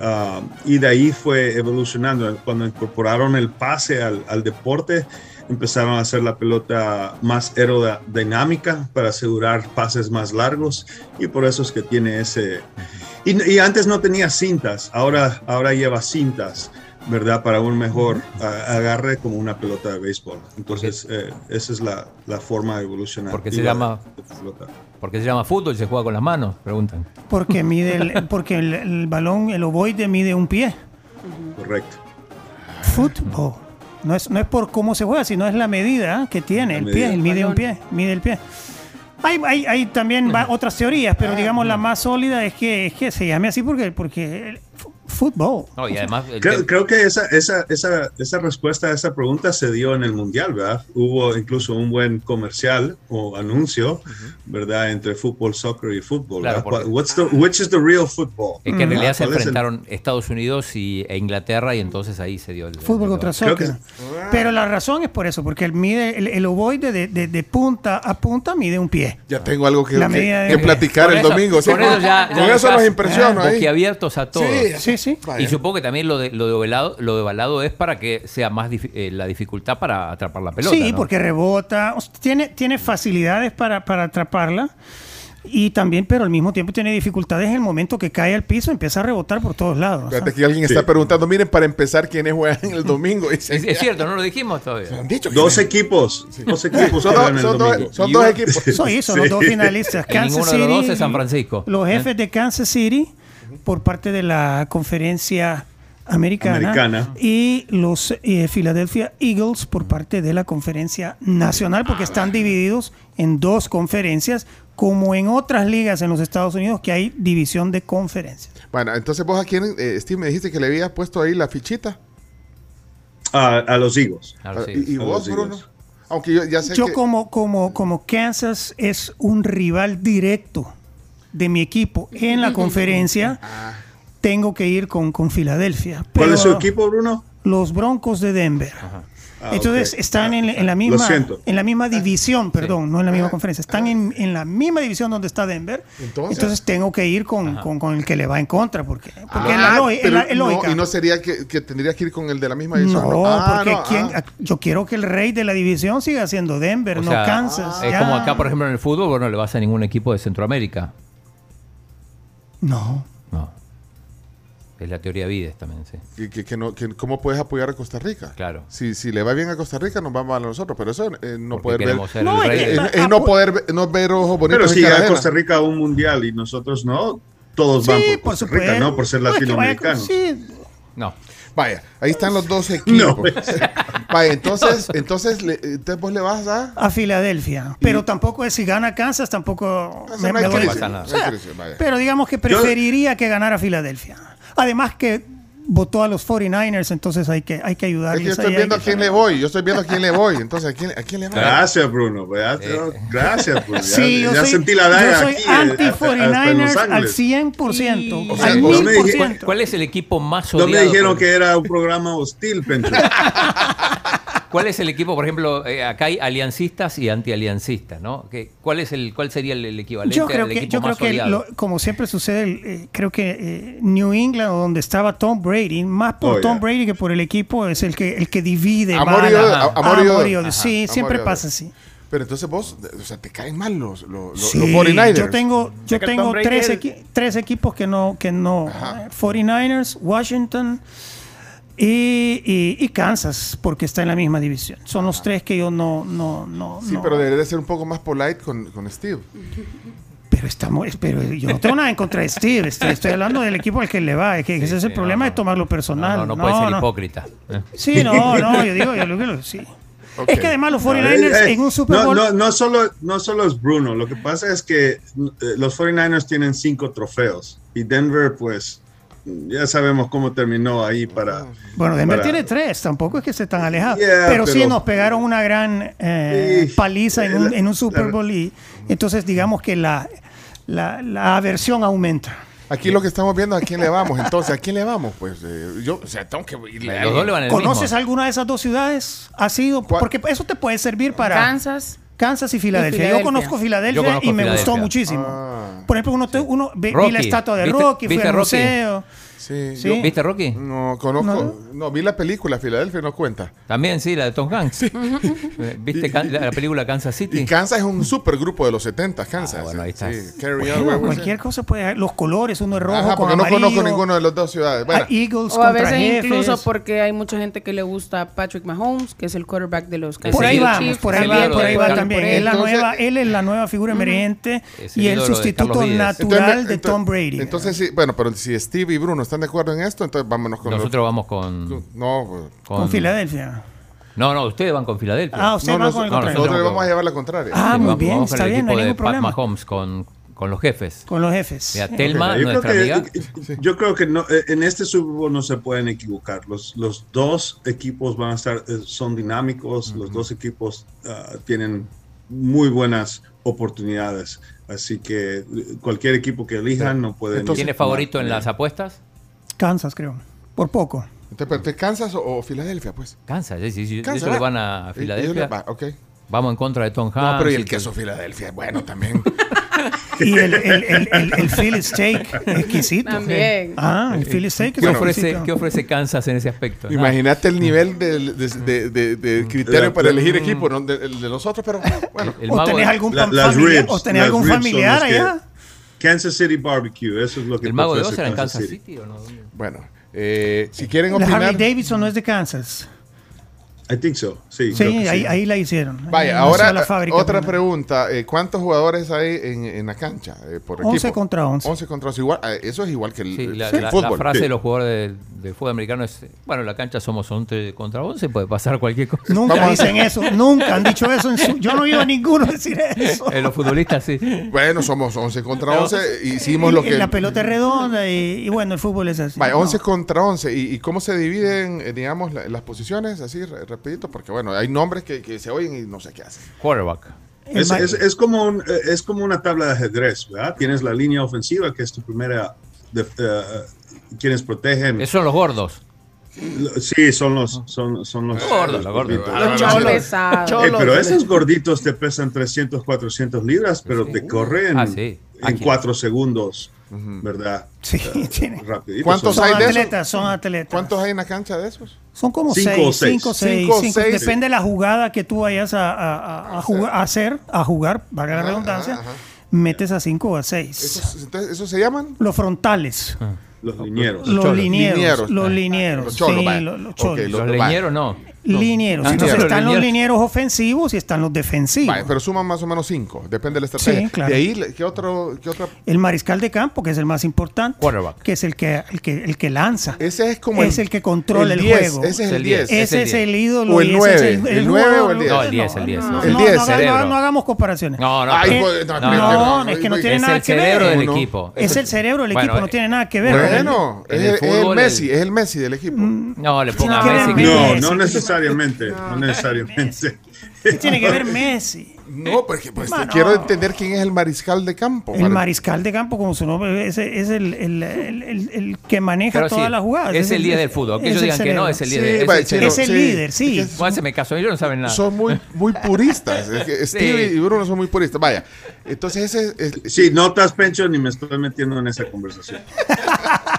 ah, y de ahí fue evolucionando. Cuando incorporaron el pase al, al deporte, empezaron a hacer la pelota más aerodinámica para asegurar pases más largos y por eso es que tiene ese, Y, y antes no tenía cintas, ahora, ahora lleva cintas, ¿verdad? Para un mejor agarre como una pelota de béisbol. Entonces, eh, esa es la, la forma evolucionaria. Porque se llama- ¿Por qué se llama fútbol y se juega con las manos? Preguntan. Porque (laughs) mide el, porque el, el balón, el ovoide mide un pie. Correcto. Fútbol. No es, no es por cómo se juega, sino es la medida que tiene La el medida. pie, el mide un pie, mide el pie. Hay, hay, hay también va- otras teorías, pero digamos la más sólida es que, es que se llame así porque, porque fútbol. No, y además. el Creo, creo que esa, esa, esa, esa respuesta a esa pregunta se dio en el Mundial, ¿verdad? Hubo incluso un buen comercial o anuncio, ¿verdad? Entre fútbol, soccer y fútbol. Claro, porque- What's the, which is the real football? es que en realidad se ¿Cuál es el- enfrentaron Estados Unidos y, e Inglaterra y entonces ahí se dio el. Fútbol el- contra Creo que- soccer. Pero la razón es por eso, porque el, mide, el, el ovoide de, de- de punta a punta mide un pie. Ya tengo algo que, que- de- que platicar Con el eso- domingo. sí, con eso ya, con ya eso los impresiono ahí. boquiabiertos a todos. Sí, sí. Vaya. Y supongo que también lo de lo de ovalado, lo de ovalado es para que sea más dif- eh, la dificultad para atrapar la pelota. sí, ¿no? porque rebota, o sea, tiene, tiene facilidades para, para atraparla. Y también, pero al mismo tiempo tiene dificultades en el momento que cae al piso, empieza a rebotar por todos lados. Fíjate que alguien Sí. está preguntando, miren, para empezar, ¿quiénes juegan el domingo? Es, es cierto, no lo dijimos todavía. han dicho Dos equipos, dos equipos son son dos, son dos equipos. Son los dos finalistas. (laughs) Y Kansas ninguno de los City. dos es San Francisco. Los ¿Eh? jefes de Kansas City por parte de la conferencia americana, Americana. y los eh, Philadelphia Eagles por parte de la conferencia nacional porque están divididos en dos conferencias como en otras ligas en los Estados Unidos que hay división de conferencias. Bueno, entonces vos a quién, eh, Steve, me dijiste que le habías puesto ahí la fichita. A, a los Eagles. Sí. ¿Y, y a vos, los Bruno? Eagles. Aunque yo ya sé Yo que... como, como, como Kansas es un rival directo de mi equipo en la conferencia, tengo que ir con, con Filadelfia. ¿Cuál es su Pero equipo, Bruno? Los Broncos de Denver. Ah, Entonces están en, en la misma en la misma división, perdón, no en la misma conferencia. Están en, en la misma división donde está Denver. Entonces. Entonces, tengo que ir con, con- con el que le va en contra, porque, porque es Ah, la, lógica- es pero la- es no, lógica. y no sería que, que tendrías que ir con el de la misma división. No, Ah, porque no, quién- ah. yo quiero que el rey de la división siga siendo Denver, O no sea, Kansas. Es ya. como acá, por ejemplo, en el fútbol, no le vas a ningún equipo de Centroamérica. No. No. Es la teoría Vides también, sí. Que, que- que no, que ¿Cómo puedes apoyar a Costa Rica? Claro. Si, si le va bien a Costa Rica, nos va mal a nosotros. Pero eso eh, no Porque poder ver... ser No, el es rey. no poder ver- no ver ojos bonitos Pero si llega. Costa Rica a un mundial y nosotros no, todos van Sí, por por Costa supuesto. Rica, ¿no? Por ser No, es que vaya- latinoamericanos. sí, No. Vaya, ahí están los dos equipos. No. (laughs) Vaya, entonces, entonces, le, entonces vos le vas a... a Filadelfia. Pero tampoco es si gana Kansas, tampoco me- no me no. Pero digamos que preferiría que ganara Filadelfia. Además que votó a los 49ers, entonces hay que, hay que Es ayudarles. que yo estoy viendo a quién le voy. Yo estoy viendo a quién le voy. Entonces, ¿a quién, a quién le va? Gracias, Bruno. Eh. Gracias, Bruno. Ya, Sí, yo ya soy, sentí la yo daga soy aquí. eh, hasta- hasta en Los anti-49ers al Ángeles. 100%, O sea, al no me dije- 1000%. ¿Cuál es el equipo más No odiado? me dijeron por- que era un programa hostil, Pencho. (laughs) ¿Cuál es el equipo, por ejemplo, eh, acá hay aliancistas y antialiancistas, ¿no? ¿Qué- ¿Cuál, es el, ¿Cuál sería el, el equivalente Yo creo al que, equipo yo creo que lo- como siempre sucede, el, eh, creo que eh, New England, donde estaba Tom Brady, más por Oh, Tom yeah. Brady que por el equipo, es el que, el que divide. Amor y odio. Ajá. Sí, Amor siempre pasa así. Pero entonces vos, o sea, te caen mal los, los, Sí, los 49ers. yo tengo, yo tengo tres, es- equi- tres equipos que no, que no. Ajá. eh, 49ers, Washington y, y- y Kansas, porque está en la misma división. Son los tres que yo no, no, no. Sí, no- pero debería ser un poco más polite con, con Steve. (laughs) Pero estamos, pero yo no tengo nada en contra de Steve. Estoy, estoy hablando del equipo al que le va. Es que ese es el sí, problema no, de tomarlo No, personal. no, no puede ser hipócrita. ¿eh? Sí, no, no, yo digo, yo digo, sí. (laughs) Ok. Es que además los Eh, 49ers eh, en un Super no, Bowl. No, no, solo, no solo es Bruno, lo que pasa es que eh, los 49ers tienen cinco trofeos y Denver, pues, ya sabemos cómo terminó ahí para... Bueno, Denver para- tiene tres, tampoco es que esté tan alejado. Yeah, pero, sí pero- nos pegaron una gran eh, Sí, paliza en un, la- en un Super Bowl y entonces digamos que la, la, la aversión aumenta. Aquí lo que estamos viendo, ¿a quién le vamos? Entonces, ¿a quién le vamos? Pues eh, yo, o sea, tengo que irle a Los dos le van al ¿Conoces mismo. alguna de esas dos ciudades? ¿Ha sido? ¿Cuál? Porque eso te puede servir para Kansas. Kansas y Filadelfia. Yo conozco Filadelfia Yo conozco y me Filadelfia. gustó muchísimo. Ah. Por ejemplo, uno, te- uno ve- vi Rocky. la estatua de ¿Viste- Rocky, fui viste al Rocky? museo. Sí. Sí. ¿Viste, Rocky? No, conozco. No. vi la película, Filadelfia no cuenta. También, sí, la de Tom Hanks. (laughs) ¿Viste la, la película Kansas City? Y Kansas es un super grupo de los 70, Kansas. Ah, bueno, ahí está. Sí, Carry Bueno, on, cualquier cosa puede Los colores, uno es rojo Ajá, con porque no conozco ninguno de las dos ciudades. Bueno, Ah, Eagles O a veces jefes. incluso porque hay mucha gente que le gusta Patrick Mahomes, que es el quarterback de los Por Kansas ahí City vamos, Chiefs. por ahí va, por ahí va también. por Él, la nueva, él es la nueva figura emergente y el sustituto natural de Tom Brady. Entonces, sí, bueno, pero si Steve y Bruno están de acuerdo en esto, entonces vámonos con Nosotros vamos con, No, pues, con, Filadelfia. No, no, ustedes van con Filadelfia. Ah, usted no, va nos- con el no, contrario. nosotros le vamos a llevar la contraria. Ah, Sí, muy vamos- bien, vamos está bien, no hay de ningún Pat problema. Mahomes con, con los jefes. Con los jefes. Mira, Telma, yo creo nuestra amiga. que, yo creo que no, eh, en este Super Bowl no se pueden equivocar. Los, los dos equipos van a estar, eh, son dinámicos, los dos equipos ah, tienen muy buenas oportunidades. Así que eh, cualquier equipo que elijan no pueden. Entonces- ¿Tiene favorito en las apuestas? Kansas, creo. Por poco. Entonces, pero, ¿te Kansas o, o Filadelfia, pues? Kansas, sí, sí, sí. Kansas, Ellos le ah. van a Filadelfia. le- va, ok. Vamos en contra de Tom Hanks. No, pero y el y que- queso Filadelfia, bueno, también. (laughs) Y el, el, el, el, el Philly Steak, exquisito. También. Ah, el Philly Steak es ¿Qué ofrece, exquisito. ¿Qué ofrece Kansas en ese aspecto? Imagínate el nivel de, de, de- de- de criterio para elegir equipo, ¿no? De, el de nosotros, pero bueno. El ¿O tenés algún, La- familiar, ribs, ¿o tenés algún familiar los que- allá? Kansas City Barbecue, eso es lo que ¿El mago de Oz era en Kansas City. City o no? Bueno, eh, si quieren La Harley opinar. Davidson no es de Kansas. I think so. Sí, creo Sí, que ahí, ahí la hicieron. Vaya, ahora la fábrica otra primero. pregunta. eh, ¿Cuántos jugadores hay en, en la cancha eh, por 11 equipo? contra 11. 11 contra 11. Igual, eh, eso es igual que el, Sí, la, el la- fútbol. la frase sí. de los jugadores del, del fútbol americano es, bueno, en la cancha somos 11 contra 11, puede pasar cualquier cosa. Nunca dicen eso, nunca han dicho eso. En su, yo no he oído a ninguno decir eso. En los futbolistas sí. Bueno, somos 11 contra 11. Hicimos lo que. La pelota es redonda y, y bueno, el fútbol es así. Vaya, No. 11 contra 11. ¿Y, y cómo se dividen, digamos, la- las posiciones? Así, rapidito, porque bueno, hay nombres que, que se oyen y no sé qué hacen. Quarterback. Es, es- es como un- eh, es como una tabla de ajedrez, ¿verdad? Tienes la línea ofensiva, que es tu primera, de- eh, quienes protegen. Esos son los gordos. Sí, son los, son, son los, Los gordos, los gorditos. Ah, Los pesados. Eh, pero esos gorditos te pesan 300, 400 libras, pero te corren Ah, sí. en Aquí. 4 segundos, ¿verdad? Sí, (laughs) tiene. Rapidito. ¿Cuántos son- hay Son de esos? atletas, son atletas. ¿Cuántos hay en la cancha de esos? Son como Cinco seis, o seis. cinco, seis, Cinco o cinco. seis. Depende de la jugada que tú vayas a, a- a- a jugar- a hacer, a jugar, valga la redundancia, ajá, ajá. metes a cinco o a seis. ¿Esos, entonces, ¿Esos se llaman? Los frontales, Los linieros. los cholos. linieros, Linieros. los Ah, linieros, los cholos, sí, los, los Ok, cholos. Lo- Los leñeros no. Linieros. Ah, Entonces están los linieros. ofensivos y están los defensivos. Pero suman más o menos cinco, depende de la estrategia. Sí, claro. De ahí, le- ¿qué otro? Qué otra? El mariscal de campo, que es el más importante, Quarterback. que es el que, el que, el que lanza. Ese es como Es el que controla el 10, juego. Ese es el 10. Es Ese el es el ídolo. O el y ese nueve, es el nueve o el jugador- diez. No, el diez, el diez. No, El no, diez, no, haga- cerebro. no, no hagamos comparaciones. No, no. Ay, pues, no, no, es que no es tiene es nada el que cerebro ver. del No. equipo. Es el cerebro del equipo, no tiene nada que ver. Bueno, En es, el el- es el Messi, el- es el Messi del equipo. No, le ponga Tiene Messi. No, no necesariamente, no necesariamente. ¿Qué tiene que ver Messi? No, porque pues, Mano. quiero entender quién es el mariscal de campo. El Mar- mariscal de campo, como su nombre, es, es el, el- el- el- el que maneja Pero sí, todas las jugadas. es el líder del fútbol. Que ellos el digan que no, es el Sí, líder. es vaya, el chino, Es el sí. líder, sí. Es que se me caso, ellos no saben nada. Son muy, muy puristas. Es que (laughs) Steve Sí. y Bruno son muy puristas. Vaya, entonces ese es... Sí, notas, Pencho, ni me estoy metiendo en esa conversación. (laughs)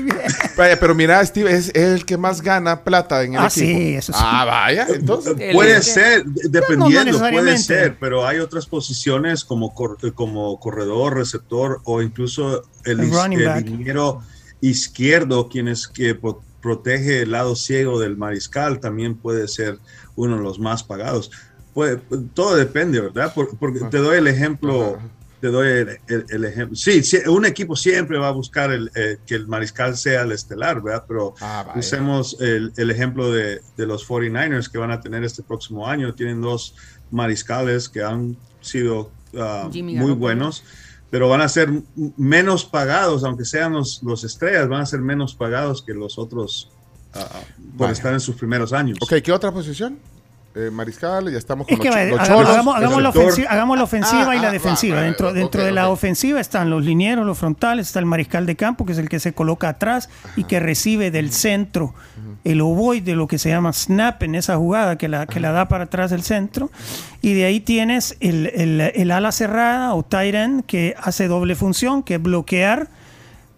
(laughs) Vaya, pero mira, Steve es, es el que más gana plata en el Ah, equipo. sí, eso sí. Ah, vaya, entonces... Puede el- ser, de- No, no dependiendo, puede ser, pero hay otras posiciones como, cor- como corredor, receptor o incluso el, El is- running el back. liniero izquierdo, quien es que pro- protege el lado ciego del mariscal, también puede ser uno de los más pagados. Puede- todo depende, ¿verdad? Por- porque te doy el ejemplo. Te doy el, el- el ejemplo. Sí, sí, un equipo siempre va a buscar el, eh, que el mariscal sea el estelar, ¿verdad? Pero Ah, usemos el, el ejemplo de, de los 49ers que van a tener este próximo año. Tienen dos mariscales que han sido Jimmy muy buenos, pero van a ser menos pagados, aunque sean los, los estrellas, van a ser menos pagados que los otros ah, por Vaya. estar en sus primeros años. Ok, ¿qué otra posición? Eh, mariscal, ya estamos con Es que los, los hagamos, cholos. hagamos- hagamos la ofensiva, hagamos la ofensiva Ah, y la ah, defensiva. va, va, dentro dentro de la ofensiva están los linieros, los frontales, está el mariscal de campo, que es el que se coloca atrás y que recibe del centro el ovoide, lo que se llama snap en esa jugada, que la, que la da para atrás del centro. Y de ahí tienes el, el- el ala cerrada o tight end, que hace doble función, que es bloquear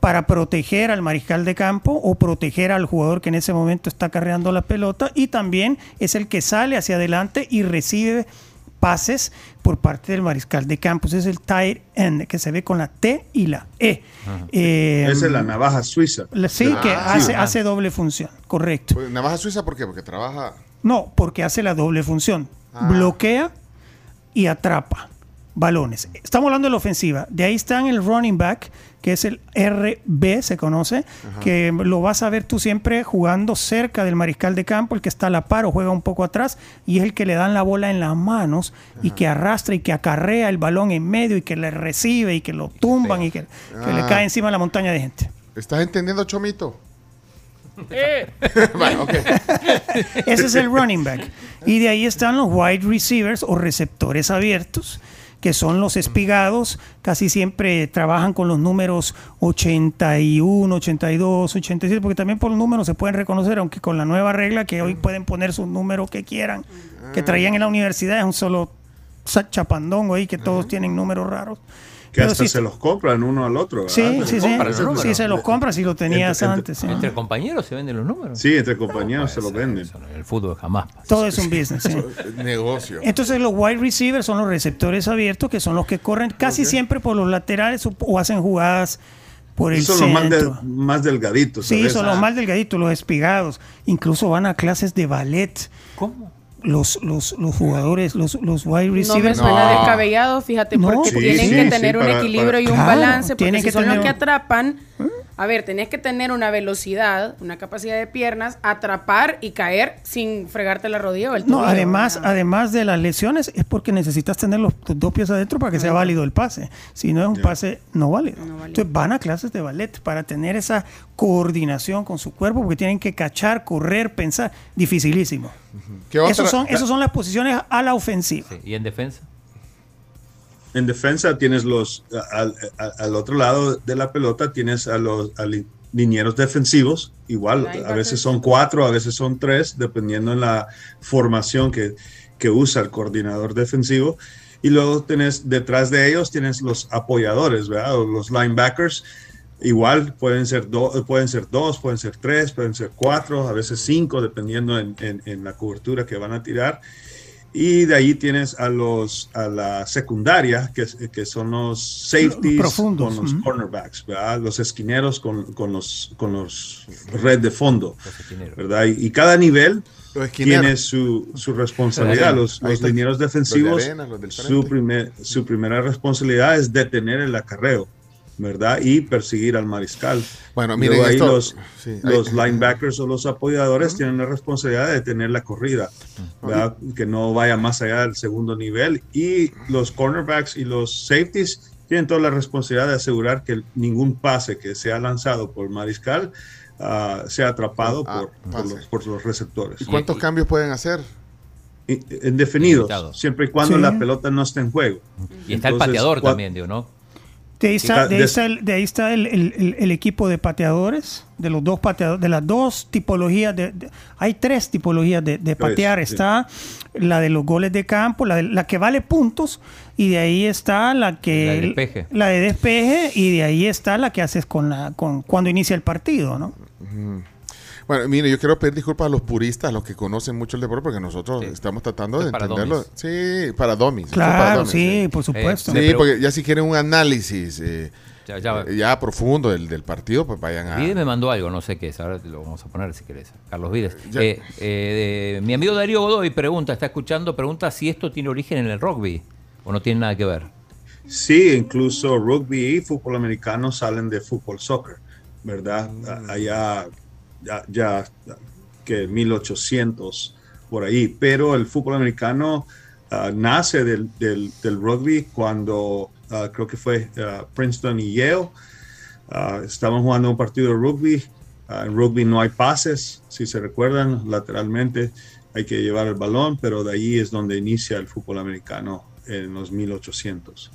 para proteger al mariscal de campo o proteger al jugador que en ese momento está carreando la pelota y también es el que sale hacia adelante y recibe pases por parte del mariscal de campo. Ese es el tight end que se ve con la T y la E. Eh, Esa es la navaja suiza. la- sí, que Ah, hace, sí. hace doble función, correcto. Pues, Navaja suiza, ¿por qué? Porque trabaja. No, porque hace la doble función. Ah. Bloquea y atrapa balones. Estamos hablando de la ofensiva. De ahí está en el running back, que es el RB, se conoce, que lo vas a ver tú siempre jugando cerca del mariscal de campo, el que está a la par o juega un poco atrás, y es el que le dan la bola en las manos y que arrastra y que acarrea el balón en medio y que le recibe y que lo tumban y que, que le Ah. cae encima la montaña de gente. ¿Estás entendiendo, Chomito? (laughs) bueno, ok. Ese es el running back. Y de ahí están los wide receivers o receptores abiertos, que son los espigados. Casi siempre trabajan con los números 81, 82, 87, porque también por los números se pueden reconocer, aunque con la nueva regla que hoy pueden poner su número que quieran, que traían en la universidad, es un solo chapandongo ahí que todos tienen números raros. Que Pero hasta sí- se los compran uno al otro. ¿verdad? Sí, Se sí, los sí. compran, los. Sí, se los compras si lo tenías Entre- antes. sí. Entre compañeros se venden los números. Sí, entre compañeros se lo Eso- venden. eso en el fútbol jamás pasa. Todo es un business. sí. (laughs) Negocio. Entonces los wide receivers son los receptores abiertos, que son los que corren casi siempre por los laterales o, o hacen jugadas por el Son los más, centro. del- más delgaditos. Sí, ¿sabes? son los más delgaditos, los espigados. Incluso van a clases de ballet. ¿Cómo? Los, los, los jugadores, los, los wide No me receivers. suena No. descabellado, fíjate, No, porque Sí, tienen sí, que sí, tener un para- equilibrio y un Claro, balance, porque tienen si que son los que atrapan, a ver, tenés que tener una velocidad, una capacidad de piernas, atrapar y caer sin fregarte la rodilla o el No, tobillo, además, ¿verdad? además de las lesiones, es porque necesitas tener los, dos pies adentro para que sea válido el pase. Si no es un pase no válido. No válido. Entonces van a clases de ballet para tener esa coordinación con su cuerpo, porque tienen que cachar, correr, pensar. Dificilísimo. ¿Qué otra? Esos son, esos son las posiciones a la ofensiva. Sí, ¿Y en defensa? En defensa tienes los, al, al otro lado de la pelota tienes a los a li- linieros defensivos, igual, a veces son cuatro, a veces son tres, dependiendo en la formación que, que usa el coordinador defensivo. Y luego tenés, detrás de ellos tienes los apoyadores, ¿verdad? O los linebackers. Igual pueden ser, do- pueden ser dos, pueden ser tres, pueden ser cuatro, a veces cinco, dependiendo en, en- en la cobertura que van a tirar. Y de ahí tienes a los a la secundaria, que, que son los safeties profundos, con los cornerbacks, ¿verdad? Los esquineros con, con los con los red de fondo. ¿verdad? Y, y cada nivel tiene su, su responsabilidad. Los, los linieros Los de defensivos, arena, los del su, primer, su primera responsabilidad es detener el acarreo, ¿verdad? Y perseguir al mariscal. Bueno, miren luego ahí esto- los, sí, los ahí- linebackers o los apoyadores tienen la responsabilidad de detener la corrida, ¿verdad? que no vaya más allá del segundo nivel. Y los cornerbacks y los safeties tienen toda la responsabilidad de asegurar que ningún pase que sea lanzado por el mariscal ah, sea atrapado Ah, por, los, por los receptores. ¿Y cuántos Y- cambios pueden hacer? Y- Indefinidos, siempre y cuando Sí. la pelota no esté en juego. Y está el pateador también, digo, ¿no? De ahí está, de ahí está el, de ahí está el, el- el- el equipo de pateadores, de los dos pateadores, de las dos tipologías de, de- hay tres tipologías de, de patear. Está la de los goles de campo, la, de- la que vale puntos, y de ahí está la que La de despeje. la de despeje, y de ahí está la que haces con la con cuando inicia el partido, ¿no? Bueno, mire, yo quiero pedir disculpas a los puristas, a los que conocen mucho el deporte, porque nosotros Sí. estamos tratando de para entenderlo. domis. Sí, para domis. para Claro, domis, sí, por supuesto. Sí, Sí, pero- porque ya si quieren un análisis eh, Ya, ya- eh, ya profundo del, del partido, pues vayan a... Vides me mandó algo, no sé qué es, ahora te lo vamos a poner si querés. Carlos Vides. Eh, eh, mi amigo Darío Godoy pregunta, está escuchando, pregunta si esto tiene origen en el rugby o no tiene nada que ver. Sí, incluso rugby y fútbol americano salen de fútbol soccer, ¿verdad? A- Allá, ya, ya que 1800 por ahí, pero el fútbol americano ah, nace del, del- del rugby cuando ah, creo que fue ah, Princeton y Yale. estaban jugando un partido de rugby. en rugby no hay pases, si se recuerdan, lateralmente hay que llevar el balón, pero de ahí es donde inicia el fútbol americano en los 1800.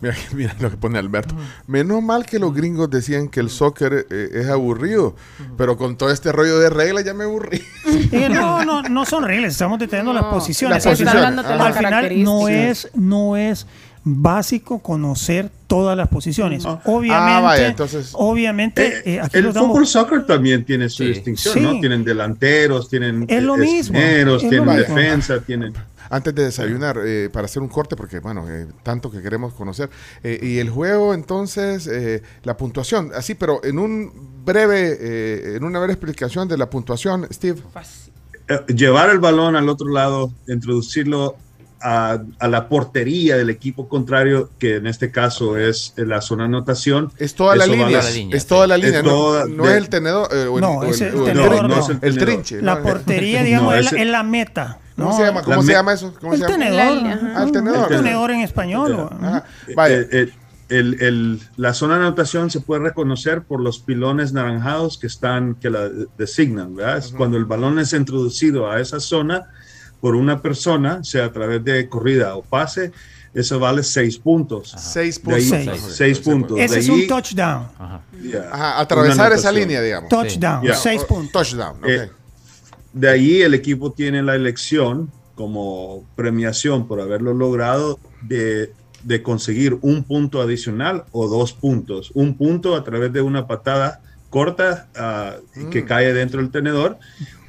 Mira, (laughs) mira lo que pone Alberto. Menos mal que los gringos decían que el soccer eh, es aburrido, pero con todo este rollo de reglas ya me aburrí. (laughs) Eh, no, no, (laughs) no son reglas, estamos deteniendo las No, posiciones. las al final, posiciones. Ah. al final no es, no es básico conocer todas las posiciones. Ah. Obviamente, Ah, vaya, entonces- obviamente Eh, eh, aquí el fútbol soccer también tiene su Sí. distinción, Sí. ¿no? Tienen delanteros, tienen Es lo eh, mismo, esquineros, es lo tienen mismo. defensa, tienen... Antes de desayunar, eh, para hacer un corte, porque bueno, eh, tanto que queremos conocer. Eh, y el juego, entonces, eh, la puntuación, así, pero en un breve, eh, en una breve explicación de la puntuación, Steve. Fácil. Eh, llevar el balón al otro lado, introducirlo a, a la portería del equipo contrario, que en este caso es la zona de anotación. Es toda la línea, la línea, es toda la Es línea, no, toda no de- es el tenedor, eh, o el, No, el- es el el tenedor, trinche, no, es el el trinche. la ¿no? portería, (laughs) digamos, No, es, es la meta. ¿Cómo ¿no? se llama? ¿Cómo se llama eso? ¿Cómo El se llama? tenedor. Ah, el tenedor. El tenedor en español. Ajá. Vaya. Eh, eh, el- el- la zona de anotación se puede reconocer por los pilones naranjados que están, que la designan, ¿verdad? Es Cuando el balón es introducido a esa zona por una persona, sea a través de corrida o pase, eso vale seis puntos. Seis De ahí- puntos. Seis. Puntos. Ese De es un touchdown. Ajá, atravesar esa línea, digamos. Touchdown, Ya. seis O- puntos. Touchdown, ok. Eh, De ahí el equipo tiene la elección como premiación por haberlo logrado de, de conseguir un punto adicional o dos puntos. Un punto a través de una patada corta ah, que cae dentro del tenedor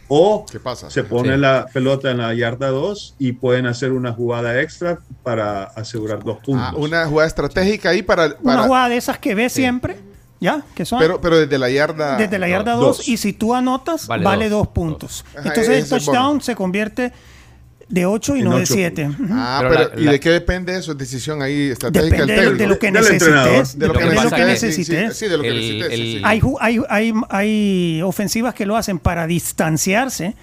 o ¿Qué pasa? se pone Sí. la pelota en la yarda 2 y pueden hacer una jugada extra para asegurar dos puntos. Ah, una jugada estratégica ahí para... Una jugada de esas que ves siempre, ¿ya? Que son pero, pero desde la yarda... desde la yarda dos. 2 y si tú anotas, vale, Vale dos, dos. puntos. Ajá, Entonces el touchdown bono. se convierte de 8 y En no de ocho 7. Ah, Pero pero, la- ¿y la- de qué depende eso? ¿Es decisión ahí estratégica Depende del de, técnico? de lo que necesites. De lo que, necesites. Sí, de lo que necesites. Hay, ju- hay, hay, hay ofensivas que lo hacen para distanciarse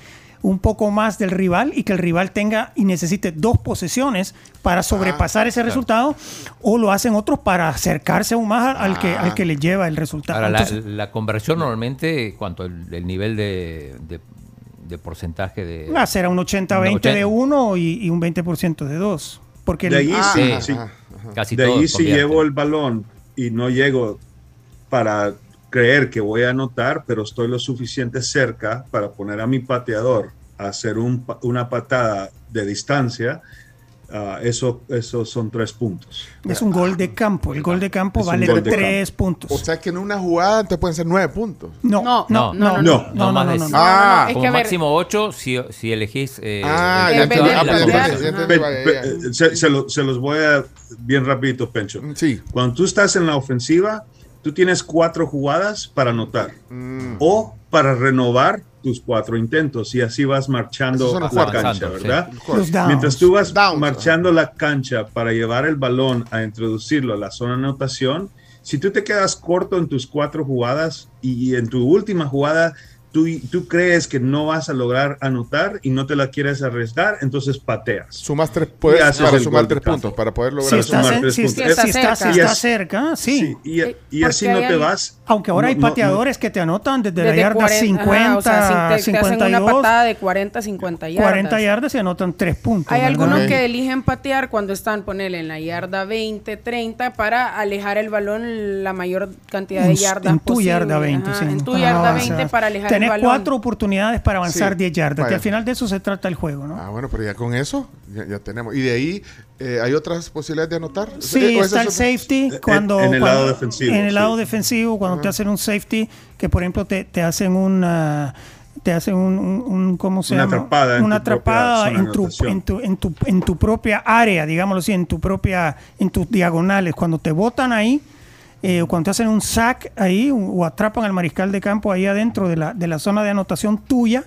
un poco más del rival y que el rival tenga y necesite dos posesiones para sobrepasar ese resultado o lo hacen otros para acercarse aún más al, que, al que le lleva el resultado. Ahora, la, Entonces, la conversión normalmente, ¿cuánto? El, el nivel de, de- de porcentaje de... ah, será un 80-20 de uno y, y un 20% de dos. Porque De el- ahí Ah, sí, ajá, sí. ajá. Casi de ahí si llevo el balón y no llego para creer que voy a anotar, pero estoy lo suficiente cerca para poner a mi pateador a hacer un una patada de distancia, ah, eso, eso son tres puntos. es un gol de campo. El gol de campo Es vale gol de tres O puntos. sea que en una jugada te pueden ser nueve puntos. No, No, no, no, no, no, más de. Ah, es que máximo 8 si, si elegís... eh, Ah, el se, se lo- se los voy a bien rapidito, Pencho. Sí. Cuando tú estás en la ofensiva, tú tienes cuatro jugadas para anotar Mm. o para renovar tus cuatro intentos y así vas marchando la cancha, ¿verdad? Mientras tú vas Downs, marchando la cancha para llevar el balón a introducirlo a la zona de anotación, si tú te quedas corto en tus cuatro jugadas y en tu última jugada tú, tú crees que no vas a lograr anotar y no te la quieres arriesgar, entonces pateas. Sumas tres, puedes, para el sumar tres campo. puntos para poder Si lograr estás, sumar en- tres si, puntos. si Está estás- cerca. si Y estás es- cerca, sí. Sí, y, Eh, y así no hay te vas. Aunque ahora hay no- no- pateadores que te anotan desde, la desde yarda 40, 50, ajá, o sea, si te, te hacen una 52, patada de 40, 50 yardas. 40 yardas y anotan 3 puntos. Hay ¿verdad? algunos Ok. que eligen patear cuando están, ponerle en la yarda 20, 30 para alejar el balón la mayor cantidad de En- yardas en tu posible. yarda 20, Ajá, sí. En tu para yarda avanzar. 20 para alejar Tenés el balón. cuatro oportunidades para avanzar Sí. 10 yardas. Vaya. Que al final de eso se trata el juego, ¿no? Ah, bueno, pero ya con eso ya, ya tenemos. Y de ahí, eh, ¿hay otras posibilidades de anotar? Sí, Eh, ¿o está el safety en- cuando en el cuando- lado defensivo, En el sí. lado defensivo, cuando te hacen un safety, que por ejemplo te, te hacen una te hacen un, un- un- ¿cómo se Una llama? atrapada en una atrapada en tu, en, tu, en, tu, en tu propia área, digámoslo así, en tu propia, en tus diagonales. Cuando te botan ahí, eh, o cuando te hacen un sack ahí, o, o atrapan al mariscal de campo ahí adentro de la, de la zona de anotación tuya,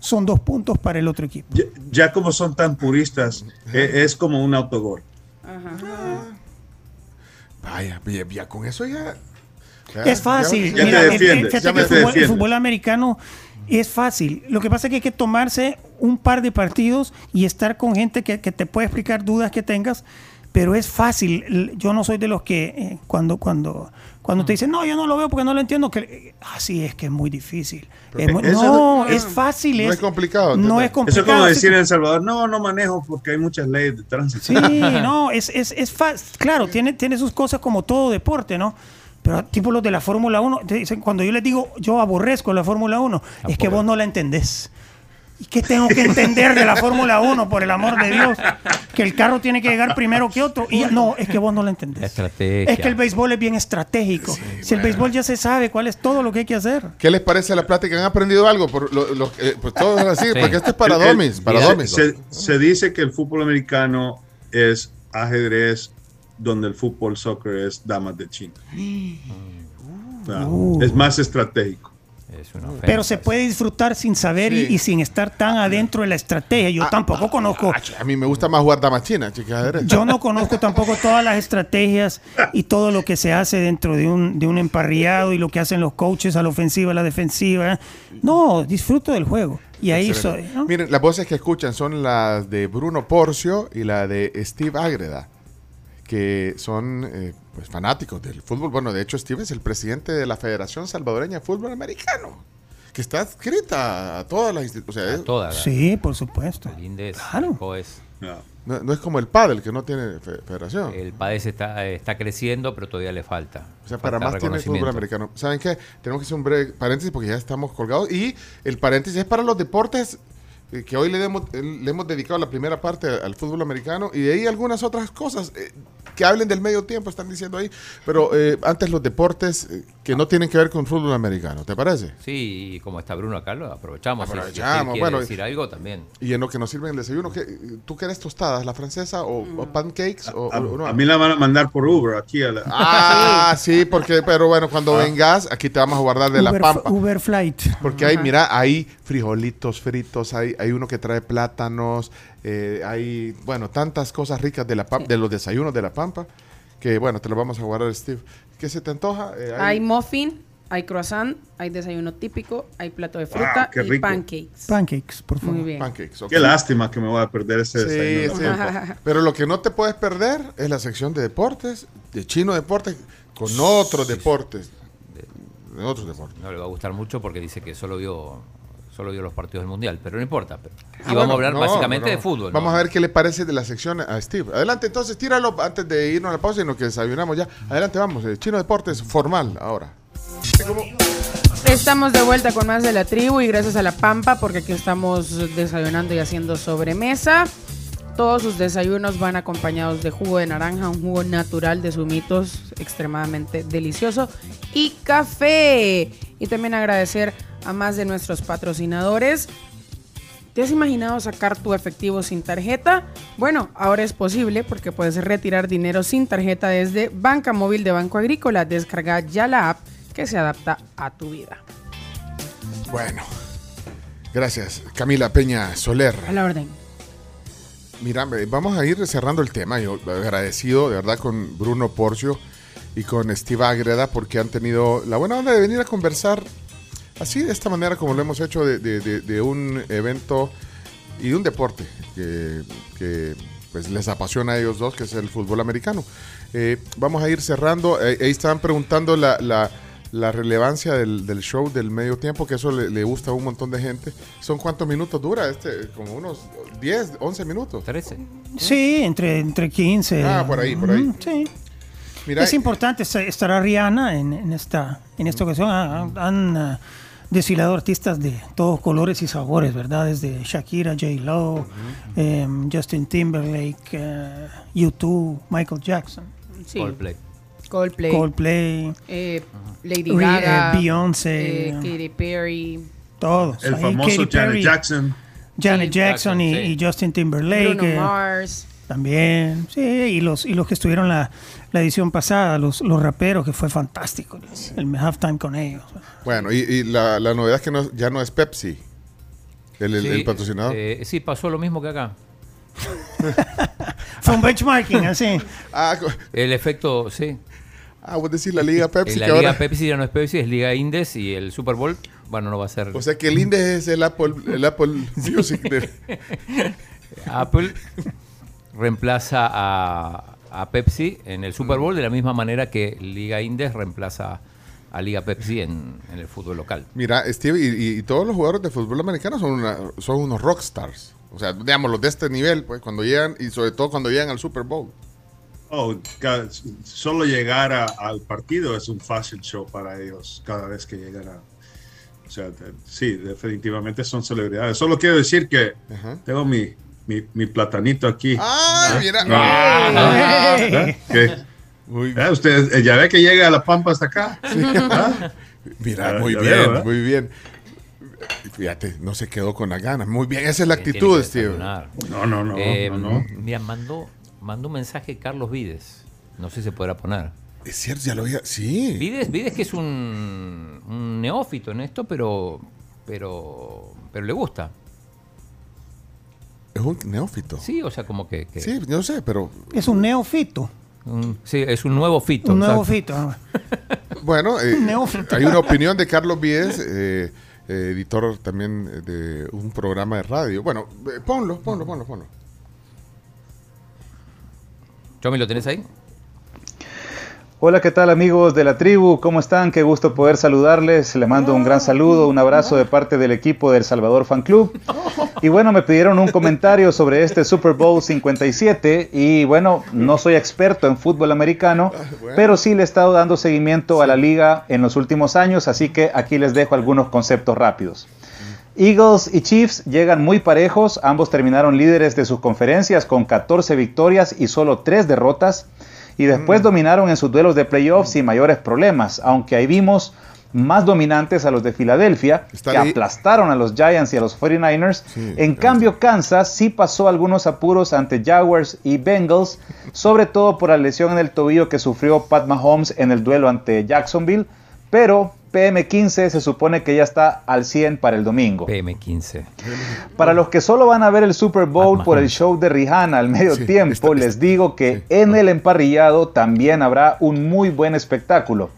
son dos puntos para el otro equipo. Ya, ya como son tan puristas, e- es como un autogol. Vaya, ya, ya con eso ya. ya- Es fácil. Ya te Mira, el- el- defiendes, fíjate ya que el te fútbol, el fútbol americano es fácil. Lo que pasa es que hay que tomarse un par de partidos y estar con gente que, que te puede explicar dudas que tengas, pero es fácil. Yo no soy de los que eh, cuando cuando cuando te dicen, no, yo no lo veo porque no lo entiendo, que así es que es muy difícil. Es muy- eso- no, es fácil. no es complicado, No es complicado. Eso es como decir en El Salvador, no, no manejo porque hay muchas leyes de tránsito. Sí, (laughs) no, es, es, es fácil. Claro, tiene, tiene sus cosas como todo deporte, ¿no? Pero tipo los de la Fórmula 1, te dicen, cuando yo les digo, yo aborrezco la Fórmula 1, es que vos no la entendés. ¿Y qué tengo que entender de la Fórmula 1, por el amor de Dios? Que el carro tiene que llegar primero que otro. Y no, es que vos no lo entendés. Estrategia. Es que el béisbol es bien estratégico. si el béisbol ya se sabe cuál es todo lo que hay que hacer. ¿Qué les parece la plática? ¿Han aprendido algo? Por lo, lo- eh, pues todo es así, Sí. porque esto es para El- el- domis, para mira, domis. Se, se dice que el fútbol americano es ajedrez donde el fútbol soccer es damas de China. (gasps) Ah, Es más estratégico. Es una ofensa. Pero se puede disfrutar sin saber y- Sí. y, sin estar tan adentro de la estrategia. Yo tampoco conozco. Ah, a mí me gusta más jugar damas chinas, chicas. Yo no conozco tampoco todas las estrategias y todo lo que se hace dentro de un, de un emparrillado y lo que hacen los coaches a la ofensiva, a la defensiva. No, disfruto del juego. Y ahí soy. ¿no? Miren, las voces que escuchan son las de Bruno Porcio y la de Steve Ágreda, que son eh, pues, fanáticos del fútbol. Bueno, de hecho, Steve es el presidente de la Federación Salvadoreña de Fútbol Americano, que está adscrita a todas las instituciones. O sea, es- Toda la- Sí, por supuesto. el Indes, Claro. el COES. Ah. no, no es como el pádel, que no tiene fe- federación. El PADES está, está creciendo, pero todavía le falta. O sea, para más tiene el fútbol americano. ¿Saben qué? Tenemos que hacer un breve paréntesis porque ya estamos colgados. Y el paréntesis es para los deportes que hoy le, demos- eh, le hemos dedicado la primera parte al fútbol americano y de ahí algunas otras cosas eh, que hablen del medio tiempo, están diciendo ahí. Pero eh, antes los deportes eh, que no tienen que ver con fútbol americano, ¿te parece? Sí, y como está Bruno acá, lo aprovechamos. Si Aprovechamos, bueno, decir algo también. Y en lo que nos sirve el desayuno, ¿qué, ¿tú quieres tostadas, la francesa o, o pancakes? O, A, o no? a mí la van a mandar por Uber aquí a la- Ah, sí, porque, pero bueno, cuando vengas, aquí te vamos a guardar de la pampa. Uber Flight. Porque hay, mira, hay frijolitos fritos, hay, hay uno que trae plátanos, eh, hay, bueno, tantas cosas ricas de la pam- de los desayunos de la pampa, que bueno, te lo vamos a guardar, Steve. ¿Qué se te antoja? Eh, Hay muffin, hay croissant, hay desayuno típico, hay plato de Wow, fruta y rico. pancakes. Pancakes, por favor. Muy bien. pancakes. Qué lástima que me voy a perder ese Sí, desayuno. sí. (laughs) Pero lo que no te puedes perder es la sección de deportes, de chino deportes, con otros deportes. De, de otros deportes. No le va a gustar mucho porque dice que solo vio, solo vio los partidos del Mundial, pero no importa. pero- y Ah, vamos bueno, a hablar no, básicamente no. de fútbol. Vamos ¿no? a ver qué le parece de la sección a Steve. Adelante, entonces, tíralo antes de irnos a la pausa y nos que desayunamos ya. Adelante, vamos. eh, Chino Deportes formal ahora. Estamos de vuelta con más de la tribu y gracias a la Pampa porque aquí estamos desayunando y haciendo sobremesa. Todos sus desayunos van acompañados de jugo de naranja, un jugo natural de zumitos extremadamente delicioso y café. Y también agradecer a más de nuestros patrocinadores. ¿Te has imaginado sacar tu efectivo sin tarjeta? Bueno, ahora es posible porque puedes retirar dinero sin tarjeta desde Banca Móvil de Banco Agrícola. Descarga ya la app que se adapta a tu vida. Bueno. Gracias, Camila Peña Soler. A la orden. Mira, eh, vamos a ir cerrando el tema. Yo agradecido de verdad con Bruno Porcio y con Steve Agreda porque han tenido la buena onda de venir a conversar así, de esta manera, como lo hemos hecho de, de- de- de un evento y de un deporte que, que, pues, les apasiona a ellos dos, que es el fútbol americano. Eh, vamos a ir cerrando. Eh, ahí estaban preguntando la, la- la relevancia del, del show del medio tiempo, que eso le, le gusta a un montón de gente. ¿Son cuántos minutos dura? este Como unos 10, 11 minutos. 13. Sí, entre, entre 15. Ah, por ahí, por ahí. Sí. Mira, es importante est- estará Rihanna en, en esta, en esta ocasión. Han, han, ah, desfilado artistas de todos colores y sabores, ¿verdad? Desde Shakira, J. Lo, em, Justin Timberlake, eh, U2, Michael Jackson, Sí. Coldplay. Coldplay. Coldplay, eh, Lady Gaga. eh, Beyoncé. eh, Katy Perry. todos. El Ahí famoso Katy Janet Perry, Jackson. Janet Jackson, Jackson y, sí. y Justin Timberlake. Bruno eh, Mars. También, sí, y los, y los que estuvieron la, la edición pasada, los, los raperos, que fue fantástico, el halftime con ellos. Bueno, y, y la, la novedad es que no- ya no es Pepsi, el, el- Sí, el patrocinador. eh, sí, pasó lo mismo que acá. (laughs) Fue un benchmarking, así. (laughs) ah, co- El efecto, sí. ah, vos decís la Liga Pepsi. La que Liga ahora- Pepsi ya no es Pepsi, es Liga Indes y el Super Bowl, bueno, no va a ser O sea que el Indes es el Apple, el Apple (laughs) Music. de- Apple. Reemplaza a, a Pepsi en el Super Bowl de la misma manera que Liga Indes reemplaza a Liga Pepsi en, en el fútbol local. Mira, Steve, y, y todos los jugadores de fútbol americano son, una- son unos rockstars. O sea, digamos, los de este nivel, pues, cuando llegan, y sobre todo cuando llegan al Super Bowl. Oh, solo llegar a- al partido es un fashion show para ellos cada vez que llegan a, O sea, sí, definitivamente son celebridades. Solo quiero decir que Ajá. tengo mi, mi, mi platanito aquí. ¡Ah, mira! Ah. ¿verdad? Que- Muy eh, usted eh, ya ve que llega a la pampa hasta acá. ¿Ah? Mira, Ya- muy bien, muy bien. Fíjate, no se quedó con las ganas. Muy bien, esa es la actitud, Steve. No, no, no, Eh, no, no. Mira, mandó, mandó un mensaje Carlos Vides. No sé si se podrá poner. Es cierto, ya lo había. Sí. Vides, Vides que es un, un neófito en esto, pero, pero, pero le gusta. Es un neófito. Sí, Sí, o sea, como que... que- yo sé, pero Es un neofito. un- sí, es un nuevo fito. Un nuevo fito. (laughs) bueno, eh, Neófito. hay una opinión de Carlos Vies, eh, eh, editor también de un programa de radio. Bueno, eh, ponlo, ponlo, ponlo, ponlo. Chomi, ¿lo tenés ahí? Hola, ¿qué tal amigos de la tribu? ¿Cómo están? Qué gusto poder saludarles. Le mando un gran saludo, un abrazo de parte del equipo del Salvador Fan Club. Y bueno, me pidieron un comentario sobre este Super Bowl 57 y bueno, no soy experto en fútbol americano, pero sí le he estado dando seguimiento a la liga en los últimos años, así que aquí les dejo algunos conceptos rápidos. Eagles y Chiefs llegan muy parejos, ambos terminaron líderes de sus conferencias con 14 victorias y solo 3 derrotas, y después dominaron en sus duelos de playoffs sin mayores problemas, aunque ahí vimos más dominantes a los de Filadelfia, Está que ahí. aplastaron a los Giants y a los 49ers. Sí, en claro. cambio, Kansas sí pasó algunos apuros ante Jaguars y Bengals, sobre todo por la lesión en el tobillo que sufrió Pat Mahomes en el duelo ante Jacksonville, pero PM15 se supone que ya está al 100 para el domingo. PM15. Para los que solo van a ver el Super Bowl por el show de Rihanna al medio Sí, tiempo, está- les digo que sí. en el emparrillado también habrá un muy buen espectáculo.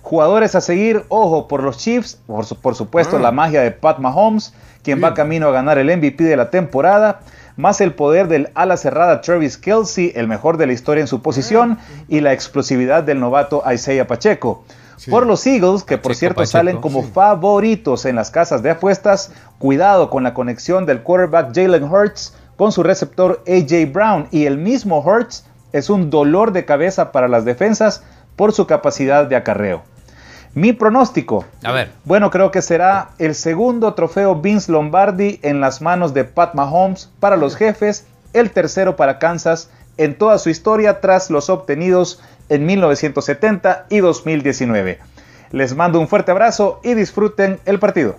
Jugadores a seguir, ojo, por los Chiefs, por, su- por supuesto Ah. la magia de Pat Mahomes, quien va camino a ganar el MVP de la temporada, más el poder del ala cerrada Travis Kelsey, el mejor de la historia en su posición, y la explosividad del novato Isaiah Pacheco. Sí. Por los Eagles, que por cierto Pacheco, salen como sí. favoritos en las casas de apuestas, cuidado con la conexión del quarterback Jalen Hurts con su receptor AJ Brown y el mismo Hurts es un dolor de cabeza para las defensas por su capacidad de acarreo. Mi pronóstico, A ver. bueno, creo que será el segundo trofeo Vince Lombardi en las manos de Pat Mahomes para los jefes, el tercero para Kansas en toda su historia tras los obtenidos en 1970 y 2019. Les mando un fuerte abrazo y disfruten el partido.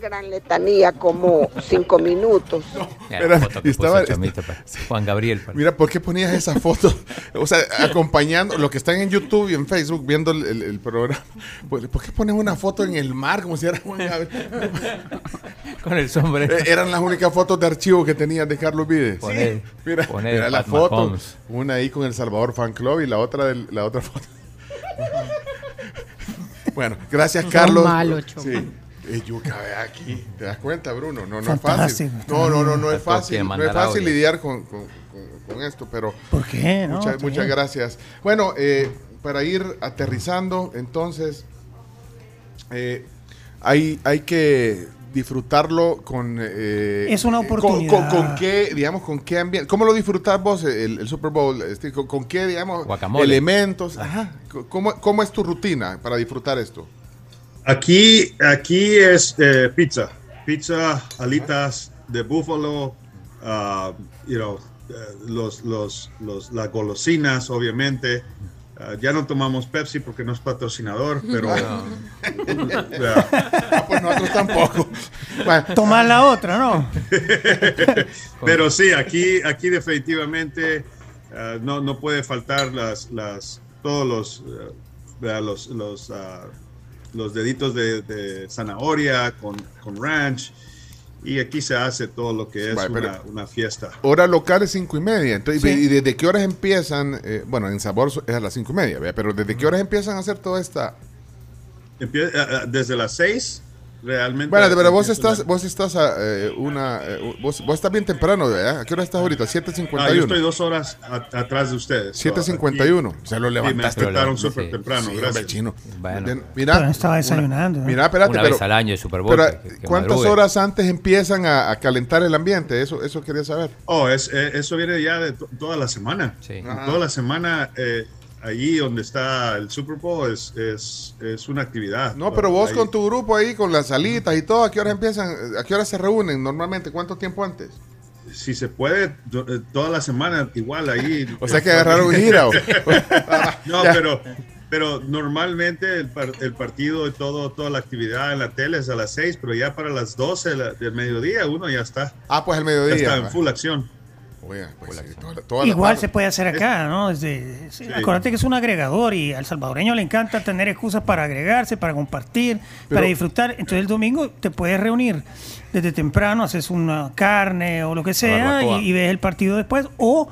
Gran letanía como cinco minutos. Mira Espera, la foto que estaba- puso Chomito, pa- Juan Gabriel. pa- Mira, ¿por qué ponías esa foto? (laughs) O sea, acompañando lo que están en YouTube y en Facebook viendo el, el- el programa. ¿Por por qué pones una foto en el mar como si era Juan Gabriel? (laughs) Con el sombrero. Eh, Eran las únicas fotos de archivo que tenías de Carlos Vides. Poner- Mira, poner mira la Pat foto. Mahomes. Una ahí con el Salvador Fan Club y la otra del- la otra foto. (laughs) bueno, gracias Carlos. malo, sí. Eh, Yuca, ve aquí, ¿te das cuenta, Bruno? No, no es fácil. No, no, no, no es fácil. No es fácil lidiar con, con- con- con esto, pero ¿Por qué? No, muchas, gracias. Bueno, eh, para ir aterrizando, entonces, eh, hay, hay que disfrutarlo con... eh, Es una con- oportunidad. Con, con qué, digamos, con qué ambiente... ¿Cómo lo disfrutás vos el, el Super Bowl? Este, con, con qué, digamos, Guacamole. elementos? Ajá. ¿Cómo, ¿Cómo es tu rutina para disfrutar esto? Aquí, aquí es eh, pizza, pizza, alitas de búfalo, ah, you know, eh, los, los, los, las golosinas, obviamente. Ah, ya no tomamos Pepsi porque no es patrocinador, pero (laughs) Ya. Ah, pues nosotros tampoco. Bueno, Tomar la otra, ¿no? (laughs) Pero sí, aquí, aquí definitivamente no, no puede faltar las, las, todos los, eh, los, los, los deditos de, de zanahoria con, con ranch. Y aquí se hace todo lo que es Vale, una, una fiesta. hora local es cinco y media. Entonces, Sí. ¿Y desde qué horas empiezan? eh, bueno, en Sabor es a las cinco y media, ¿vea? pero ¿desde qué horas empiezan a hacer toda esta...? Empie- ah, ah, desde las seis, realmente. Bueno, pero vos estás, vos estás a eh, una... eh, vos, vos estás bien temprano, ¿verdad? ¿A qué hora estás ahorita? Ah, yo estoy 7.51. dos horas a- atrás de ustedes. So, 7.51. Se lo aquí- y me levantaste. despertaron Sí, súper sí, temprano, Sí, gracias. chino. Bueno. Mira, Pero estaba desayunando. ¿no? mira, espérate, Una pero, vez al año de Super Bowl. pero, que- que ¿cuántas madrugue. horas antes empiezan a, a calentar el ambiente? Eso, eso quería saber. Oh, es, eh, eso viene ya de to- toda la semana. Sí. Toda la semana, eh, allí donde está el Super Bowl es, es, es una actividad. No, pero vos Ahí- con tu grupo ahí, con las salitas y todo, ¿a qué hora empiezan? ¿A qué hora se reúnen normalmente? ¿Cuánto tiempo antes? Si se puede, eh, toda la semana igual ahí. (laughs) O sea que agarraron gira. ¿o? (laughs) No, Ya. pero, pero normalmente el, par- el partido y todo, toda la actividad en la tele es a las 6, pero ya para las 12 de la- del mediodía uno ya está. Ah, pues el Ya mediodía. está en full acción. Oiga, pues sí, toda la- toda la Igual se puede hacer acá, ¿no? Desde, sí, Acuérdate que es un agregador y al salvadoreño le encanta tener excusas para agregarse, para compartir, Pero- para disfrutar. Entonces el domingo te puedes reunir desde temprano, haces una carne o lo que sea y, y ves el partido después o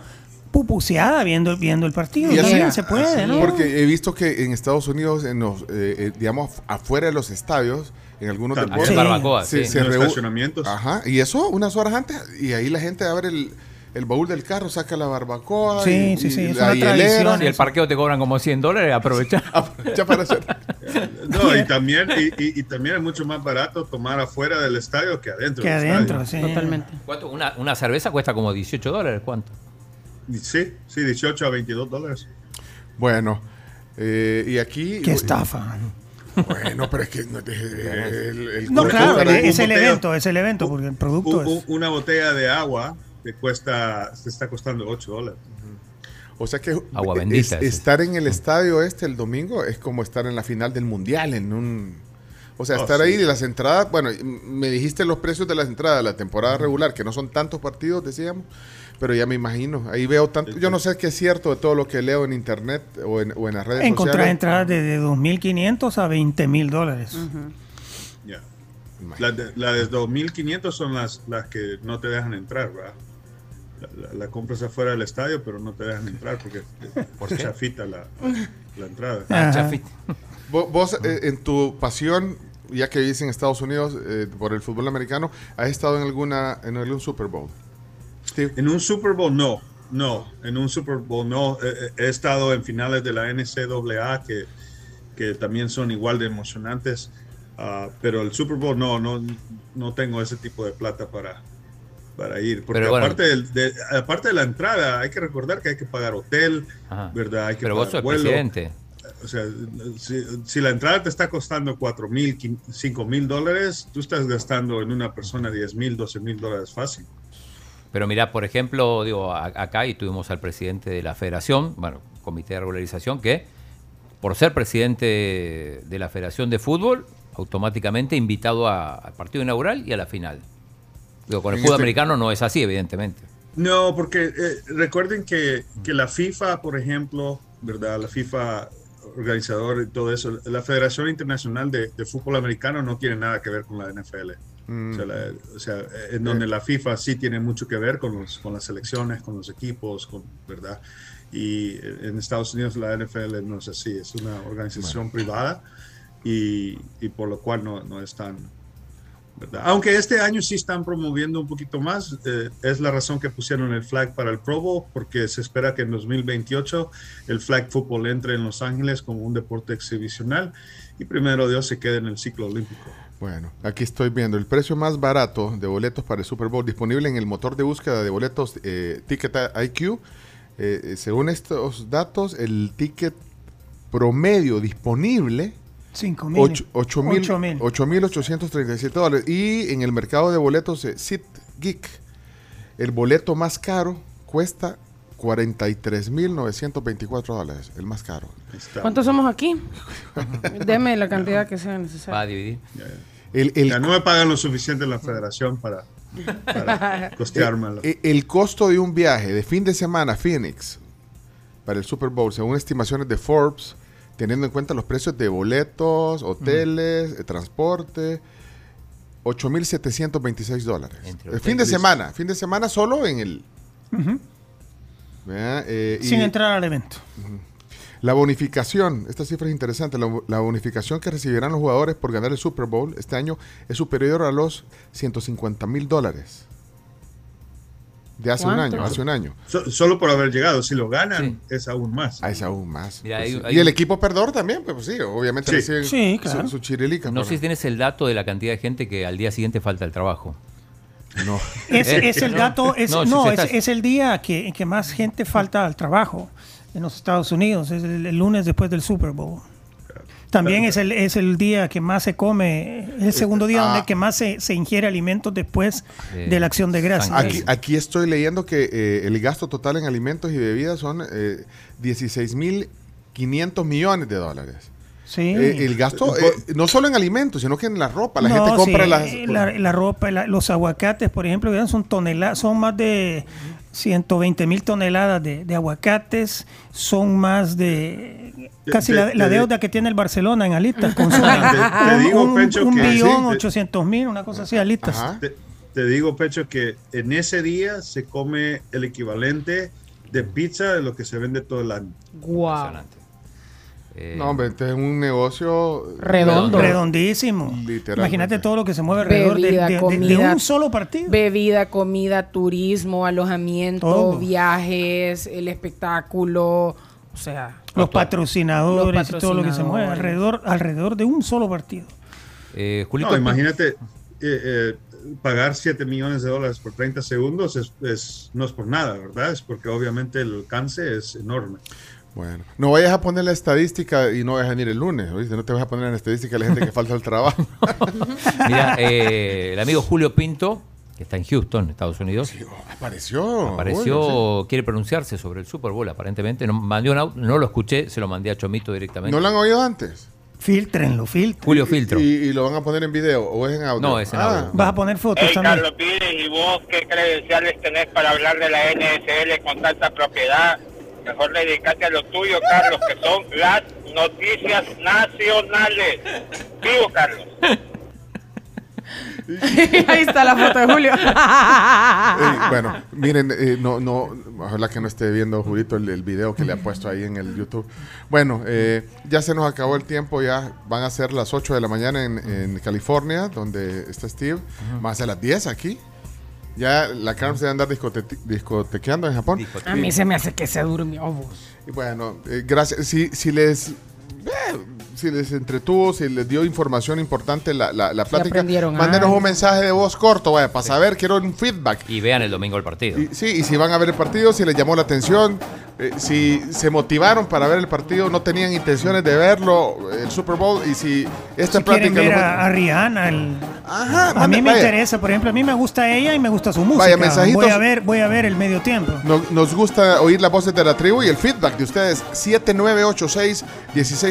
pupuseada viendo, viendo el partido. Y así- se puede, ¿no? Porque he visto que en Estados Unidos, en los, eh, eh, digamos, afuera de los estadios, en algunos deportes, barbacoa, se, sí. se En los reú- estacionamientos. Ajá, y eso unas horas antes, y ahí la gente abre el, el baúl del carro, saca la barbacoa, Sí, y, sí, sí, y es la una hielera. Si el parqueo te cobran como 100 dólares, (laughs) aprovecha. para hacer- (laughs) No, y también, y, y- y también es mucho más barato tomar afuera del estadio que adentro. Que del adentro, estadio. sí. Totalmente. ¿Cuánto? Una, una cerveza cuesta como 18 dólares. ¿Cuánto? Sí, sí, 18 a 22 dólares. Bueno, eh, y aquí... Qué estafa. Bueno, pero es que... no, el- el No, claro, es el botella- evento, es el evento, porque el producto Un- un- es... una botella de agua te cuesta, te está costando 8 dólares. O sea que Agua bendita, estar en el estadio este el domingo es como estar en la final del mundial, en un... O sea, Oh, estar sí. ahí de las entradas, bueno, me dijiste los precios de las entradas de la temporada regular, que no son tantos partidos, decíamos, pero ya me imagino, ahí veo tanto, yo no sé qué es cierto de todo lo que leo en internet o en, o en las redes Encontrar sociales. entradas de, de 2.500 a 20.000 dólares. Ya. La de, la de 2500 son las, las que no te dejan entrar, ¿verdad? La, la- compras afuera del estadio, pero no te dejan entrar porque ¿Por chafita la, la entrada. Ah, chafita. Vos, eh, en tu pasión, ya que vivís en Estados Unidos eh, por el fútbol americano, ¿has estado en alguna en algún Super Bowl? Steve. En un Super Bowl no, no, en un Super Bowl no. Eh, eh, he estado en finales de la NCAA que, que también son igual de emocionantes, ah, pero el Super Bowl no, no, no tengo ese tipo de plata para, para ir. Porque bueno. aparte, del- de, aparte de la entrada, hay que recordar que hay que pagar hotel, Ajá. ¿verdad? Hay que Pero vos pagar sos vuelo. presidente. O sea, si, si la entrada te está costando 4 mil, 5 mil dólares, tú estás gastando en una persona 10 mil, 12 mil dólares fácil. Pero mira, por ejemplo, digo, acá y tuvimos al presidente de la federación, bueno, comité de regularización, que por ser presidente de la Federación de Fútbol, automáticamente invitado al partido inaugural y a la final. Digo, con el fútbol este- americano no es así, evidentemente. No, porque eh, recuerden que, que la FIFA, por ejemplo, ¿verdad? La FIFA organizador y todo eso, la Federación Internacional de, de Fútbol Americano no tiene nada que ver con la NFL. Mm. O sea, la- o sea, en donde la FIFA sí tiene mucho que ver con, los, con las selecciones, con los equipos, con, ¿verdad? Y eh, en Estados Unidos la NFL no es así, es una organización privada y, y por lo cual no, no es tan, Aunque este año sí están promoviendo un poquito más, eh, es la razón que pusieron el flag para el Pro Bowl, porque se espera que en 2028 el flag football entre en Los Ángeles como un deporte exhibicional y primero Dios se quede en el ciclo olímpico. Bueno, aquí estoy viendo el precio más barato de boletos para el Super Bowl disponible en el motor de búsqueda de boletos eh, Ticket IQ. Eh, eh, según estos datos, el ticket promedio disponible 5.000. ocho- ocho mil- 8.000. 8.837 dólares. Y en el mercado de boletos eh, SitGeek, el boleto más caro cuesta 43.924 dólares. El más caro. Está- ¿Cuántos somos aquí? (laughs) Deme la cantidad que sea Va a necesaria. dividir. El, el Ya no me pagan lo suficiente en la federación para, para (laughs) costeármelo. Eh, El costo de un viaje de fin de semana a Phoenix para el Super Bowl, según estimaciones de Forbes, teniendo en cuenta los precios de boletos, hoteles, eh, transporte, 8.726 dólares. Entre fin de semana, fin de semana solo en el... Eh, y Sin entrar al evento. la bonificación, esta cifra es interesante, la, la bonificación que recibirán los jugadores por ganar el Super Bowl este año es superior a los 150 mil dólares. De hace un año, hace un año. So- solo por haber llegado, si lo ganan, Sí. es aún más. Ah, es aún más. Mira, Pues hay- sí. hay y el equipo perdedor también, pues sí, obviamente Sí. reciben Sí, su- claro. su, chirilica. No pero- sé si tienes el dato de la cantidad de gente que al día siguiente falta el trabajo. No. (laughs) Es, Eh, es el dato, es, no, no, si es, es el día que, en que más gente falta al trabajo. en los Estados Unidos, es el, el lunes después del Super Bowl. También es el, es el día que más se come, es el segundo día Ah. donde que más se, se ingiere alimentos después Eh, de la acción de gracias. Aquí, aquí estoy leyendo que eh, el gasto total en alimentos y bebidas son eh, 16.500 millones de dólares. Sí. Eh, el gasto, eh, no solo en alimentos, sino que en la ropa. La No, gente compra sí, las... la, la ropa, la- los aguacates, por ejemplo, son toneladas, son más de 120 mil toneladas de, de aguacates, son más de casi Te- la, la te- deuda que tiene el Barcelona en alitas. (laughs) Te- un, digo, un- Pencho, un que- te- 800 mil, una cosa así, alitas. Te, te digo, Pecho, que en ese día se come el equivalente de pizza de lo que se vende todo el año. Wow. No, hombre, este es un negocio... Redondísimo. Literalmente. Imagínate todo lo que se mueve alrededor de, Bebida, de- de- de comida. un solo partido. Bebida, comida, turismo, alojamiento, Todo. viajes, el espectáculo. O sea, Los patrocinadores Los y todo lo que se mueve alrededor, alrededor de un solo partido. Eh, Julito, No, imagínate eh, eh, pagar 7 millones de dólares por 30 segundos es, es- no es por nada, ¿verdad? Es porque obviamente el alcance es enorme. Bueno, no vayas a poner la estadística y no vayas a venir el lunes, ¿oíste? No te vas a poner en la estadística la gente que falta el trabajo. (laughs) Mira, eh, el amigo Julio Pinto, que está en Houston, Estados Unidos. apareció. Apareció, Bueno, quiere pronunciarse sobre el Super Bowl, aparentemente. No, mandé un au- no lo escuché, se lo mandé a Chomito directamente. ¿No lo han oído antes? Filtrenlo, filtren. Julio Filtro. Y, y lo van a poner en video o es en audio? No, es en Ah, audio. Vas a poner fotos Hey. Carlos Pires, ¿y vos qué credenciales tenés para hablar de la NSL con tanta propiedad? Mejor dedicate a lo tuyo, Carlos, que son las noticias nacionales. Vivo, Carlos. (laughs) Ahí está la foto de Julio. (laughs) Eh, bueno, miren, eh, no, no, ojalá que no esté viendo Julito el, el video que le ha puesto ahí en el YouTube. Bueno, eh, ya se nos acabó el tiempo, ya van a ser las 8 de la mañana en, en California, donde está Steve, más a las 10 aquí. Ya la Carmen se andar discote- discotequeando en Japón. A mí se me hace que se durmió vos. Y bueno, eh, gracias. Si, si les eh, si les entretuvo, si les dio información importante la, la, la plática, mándenos algo. un mensaje de voz corto, vaya, para saber, quiero un feedback. Y vean el domingo el partido. Y, sí, y si van a ver el partido, si les llamó la atención, eh, si se motivaron para ver el partido, no tenían intenciones de verlo, el Super Bowl, y si esta Si quieren plática... ver lo- a, a Rihanna, el- Ajá, a mande- mí me vaya. interesa, por ejemplo, a mí me gusta ella y me gusta su música. Vaya, mensajitos. Voy a ver, voy a ver el medio tiempo. No- Nos gusta oír las voces de la tribu y el feedback de ustedes.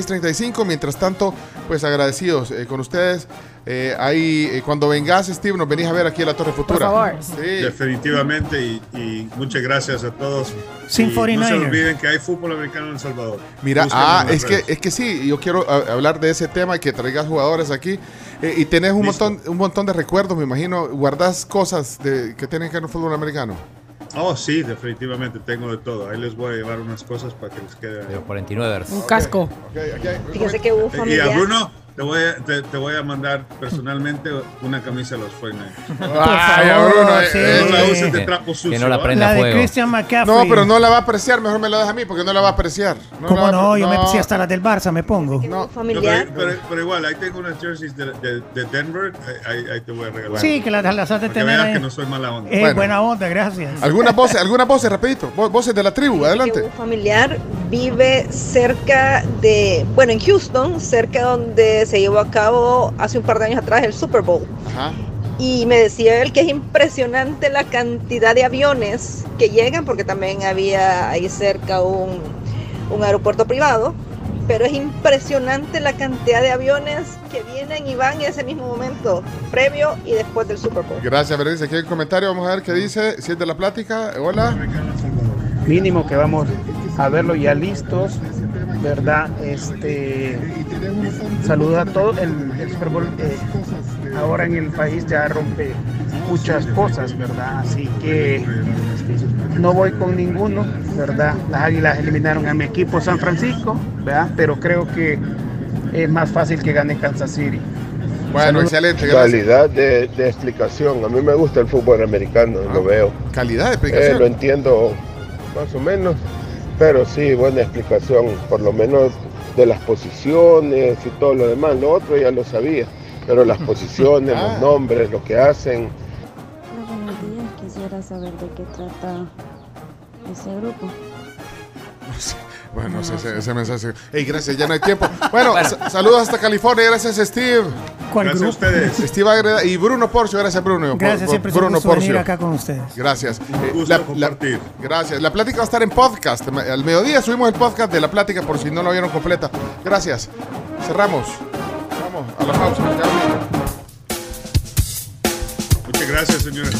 7986-1635. Mientras tanto, pues agradecidos eh, con ustedes. Eh, ahí, eh, cuando vengas, Steve, nos venís a ver aquí a la Torre Futura. favor. Sí. Definitivamente y, y muchas gracias a todos. Sin Y no se 49ers. olviden que hay fútbol americano en El Salvador. Mira, ah, en es que, es que sí, yo quiero a- hablar de ese tema y que traigas jugadores aquí. Eh, y tenés un Listo. montón, un montón de recuerdos, me imagino. ¿Guardás cosas de, que tienen que ver con el fútbol americano? Oh, sí, definitivamente tengo de todo. Ahí les voy a llevar unas cosas para que les quede. Pero 49ers. Un casco. Ok, aquí hay- Fíjese que hubo Y a Bruno te voy a, te, te voy a mandar personalmente una camisa de los 49ers. Ay, favor, Bruno, eh, sí. eh, No la uses de trapo sucio. Que no la ¿va? prenda La de. Christian McCaffrey. No, pero no la va a apreciar. Mejor me la deja a mí porque no la va a apreciar. No ¿Cómo va a- no? Yo me puse hasta las del Barça, me pongo. No, familiar. pero, pero- pero igual, ahí tengo unas jerseys de, de- de Denver. Ahí, ahí te voy a regalar. Sí, que las, las has de Para que tener veas ahí. que no soy mala onda. Eh, Bueno. Buena onda, gracias. Algunas voces, algunas voces, rapidito. Vo- Voces de la tribu, adelante. un familiar vive cerca de, bueno, en Houston, cerca donde se llevó a cabo hace un par de años atrás el Super Bowl. Ajá. Y me decía él que es impresionante la cantidad de aviones que llegan, porque también había ahí cerca un, un aeropuerto privado. Pero es impresionante la cantidad de aviones que vienen y van en ese mismo momento, previo y después del Super Bowl. Gracias, Berenice. Aquí hay un comentario. Vamos a ver qué dice. Si es de la plática. Hola. mínimo que vamos a verlo ya listos, ¿verdad? Este, saludos a todos. El, el Super Bowl eh, ahora en el país ya rompe muchas cosas, ¿verdad? Así que no voy con ninguno, ¿verdad? Las Águilas eliminaron a mi equipo San Francisco, ¿verdad? Pero creo que es más fácil que gane Kansas City. Bueno, Saludos. excelente. Gracias. Calidad de, de explicación. A mí me gusta el fútbol americano, lo veo. Calidad de Eh, explicación. lo entiendo más o menos, pero sí, buena explicación, por lo menos de las posiciones y todo lo demás. Lo otro ya lo sabía, pero las (laughs) posiciones, Ah. los nombres, lo que hacen. Hola, buenos días. Quisiera saber de qué trata ese grupo. Bueno, ese, ese- ese mensaje. Ey, gracias, ya no hay tiempo. (laughs) Bueno, sa- saludos hasta California. Gracias, Steve. ¿Cuál Gracias a grupo? ustedes. Steve Agreda y Bruno Porcio. Gracias, Bruno. Gracias, Por- siempre es un Bruno gusto venir Porcio. acá con ustedes. Gracias. Eh, gusto la- la- compartir. gracias. La plática va a estar en podcast. Al mediodía subimos el podcast de la plática por si no lo vieron completa. Gracias. Cerramos. Vamos a la pausa. Muchas gracias, señores.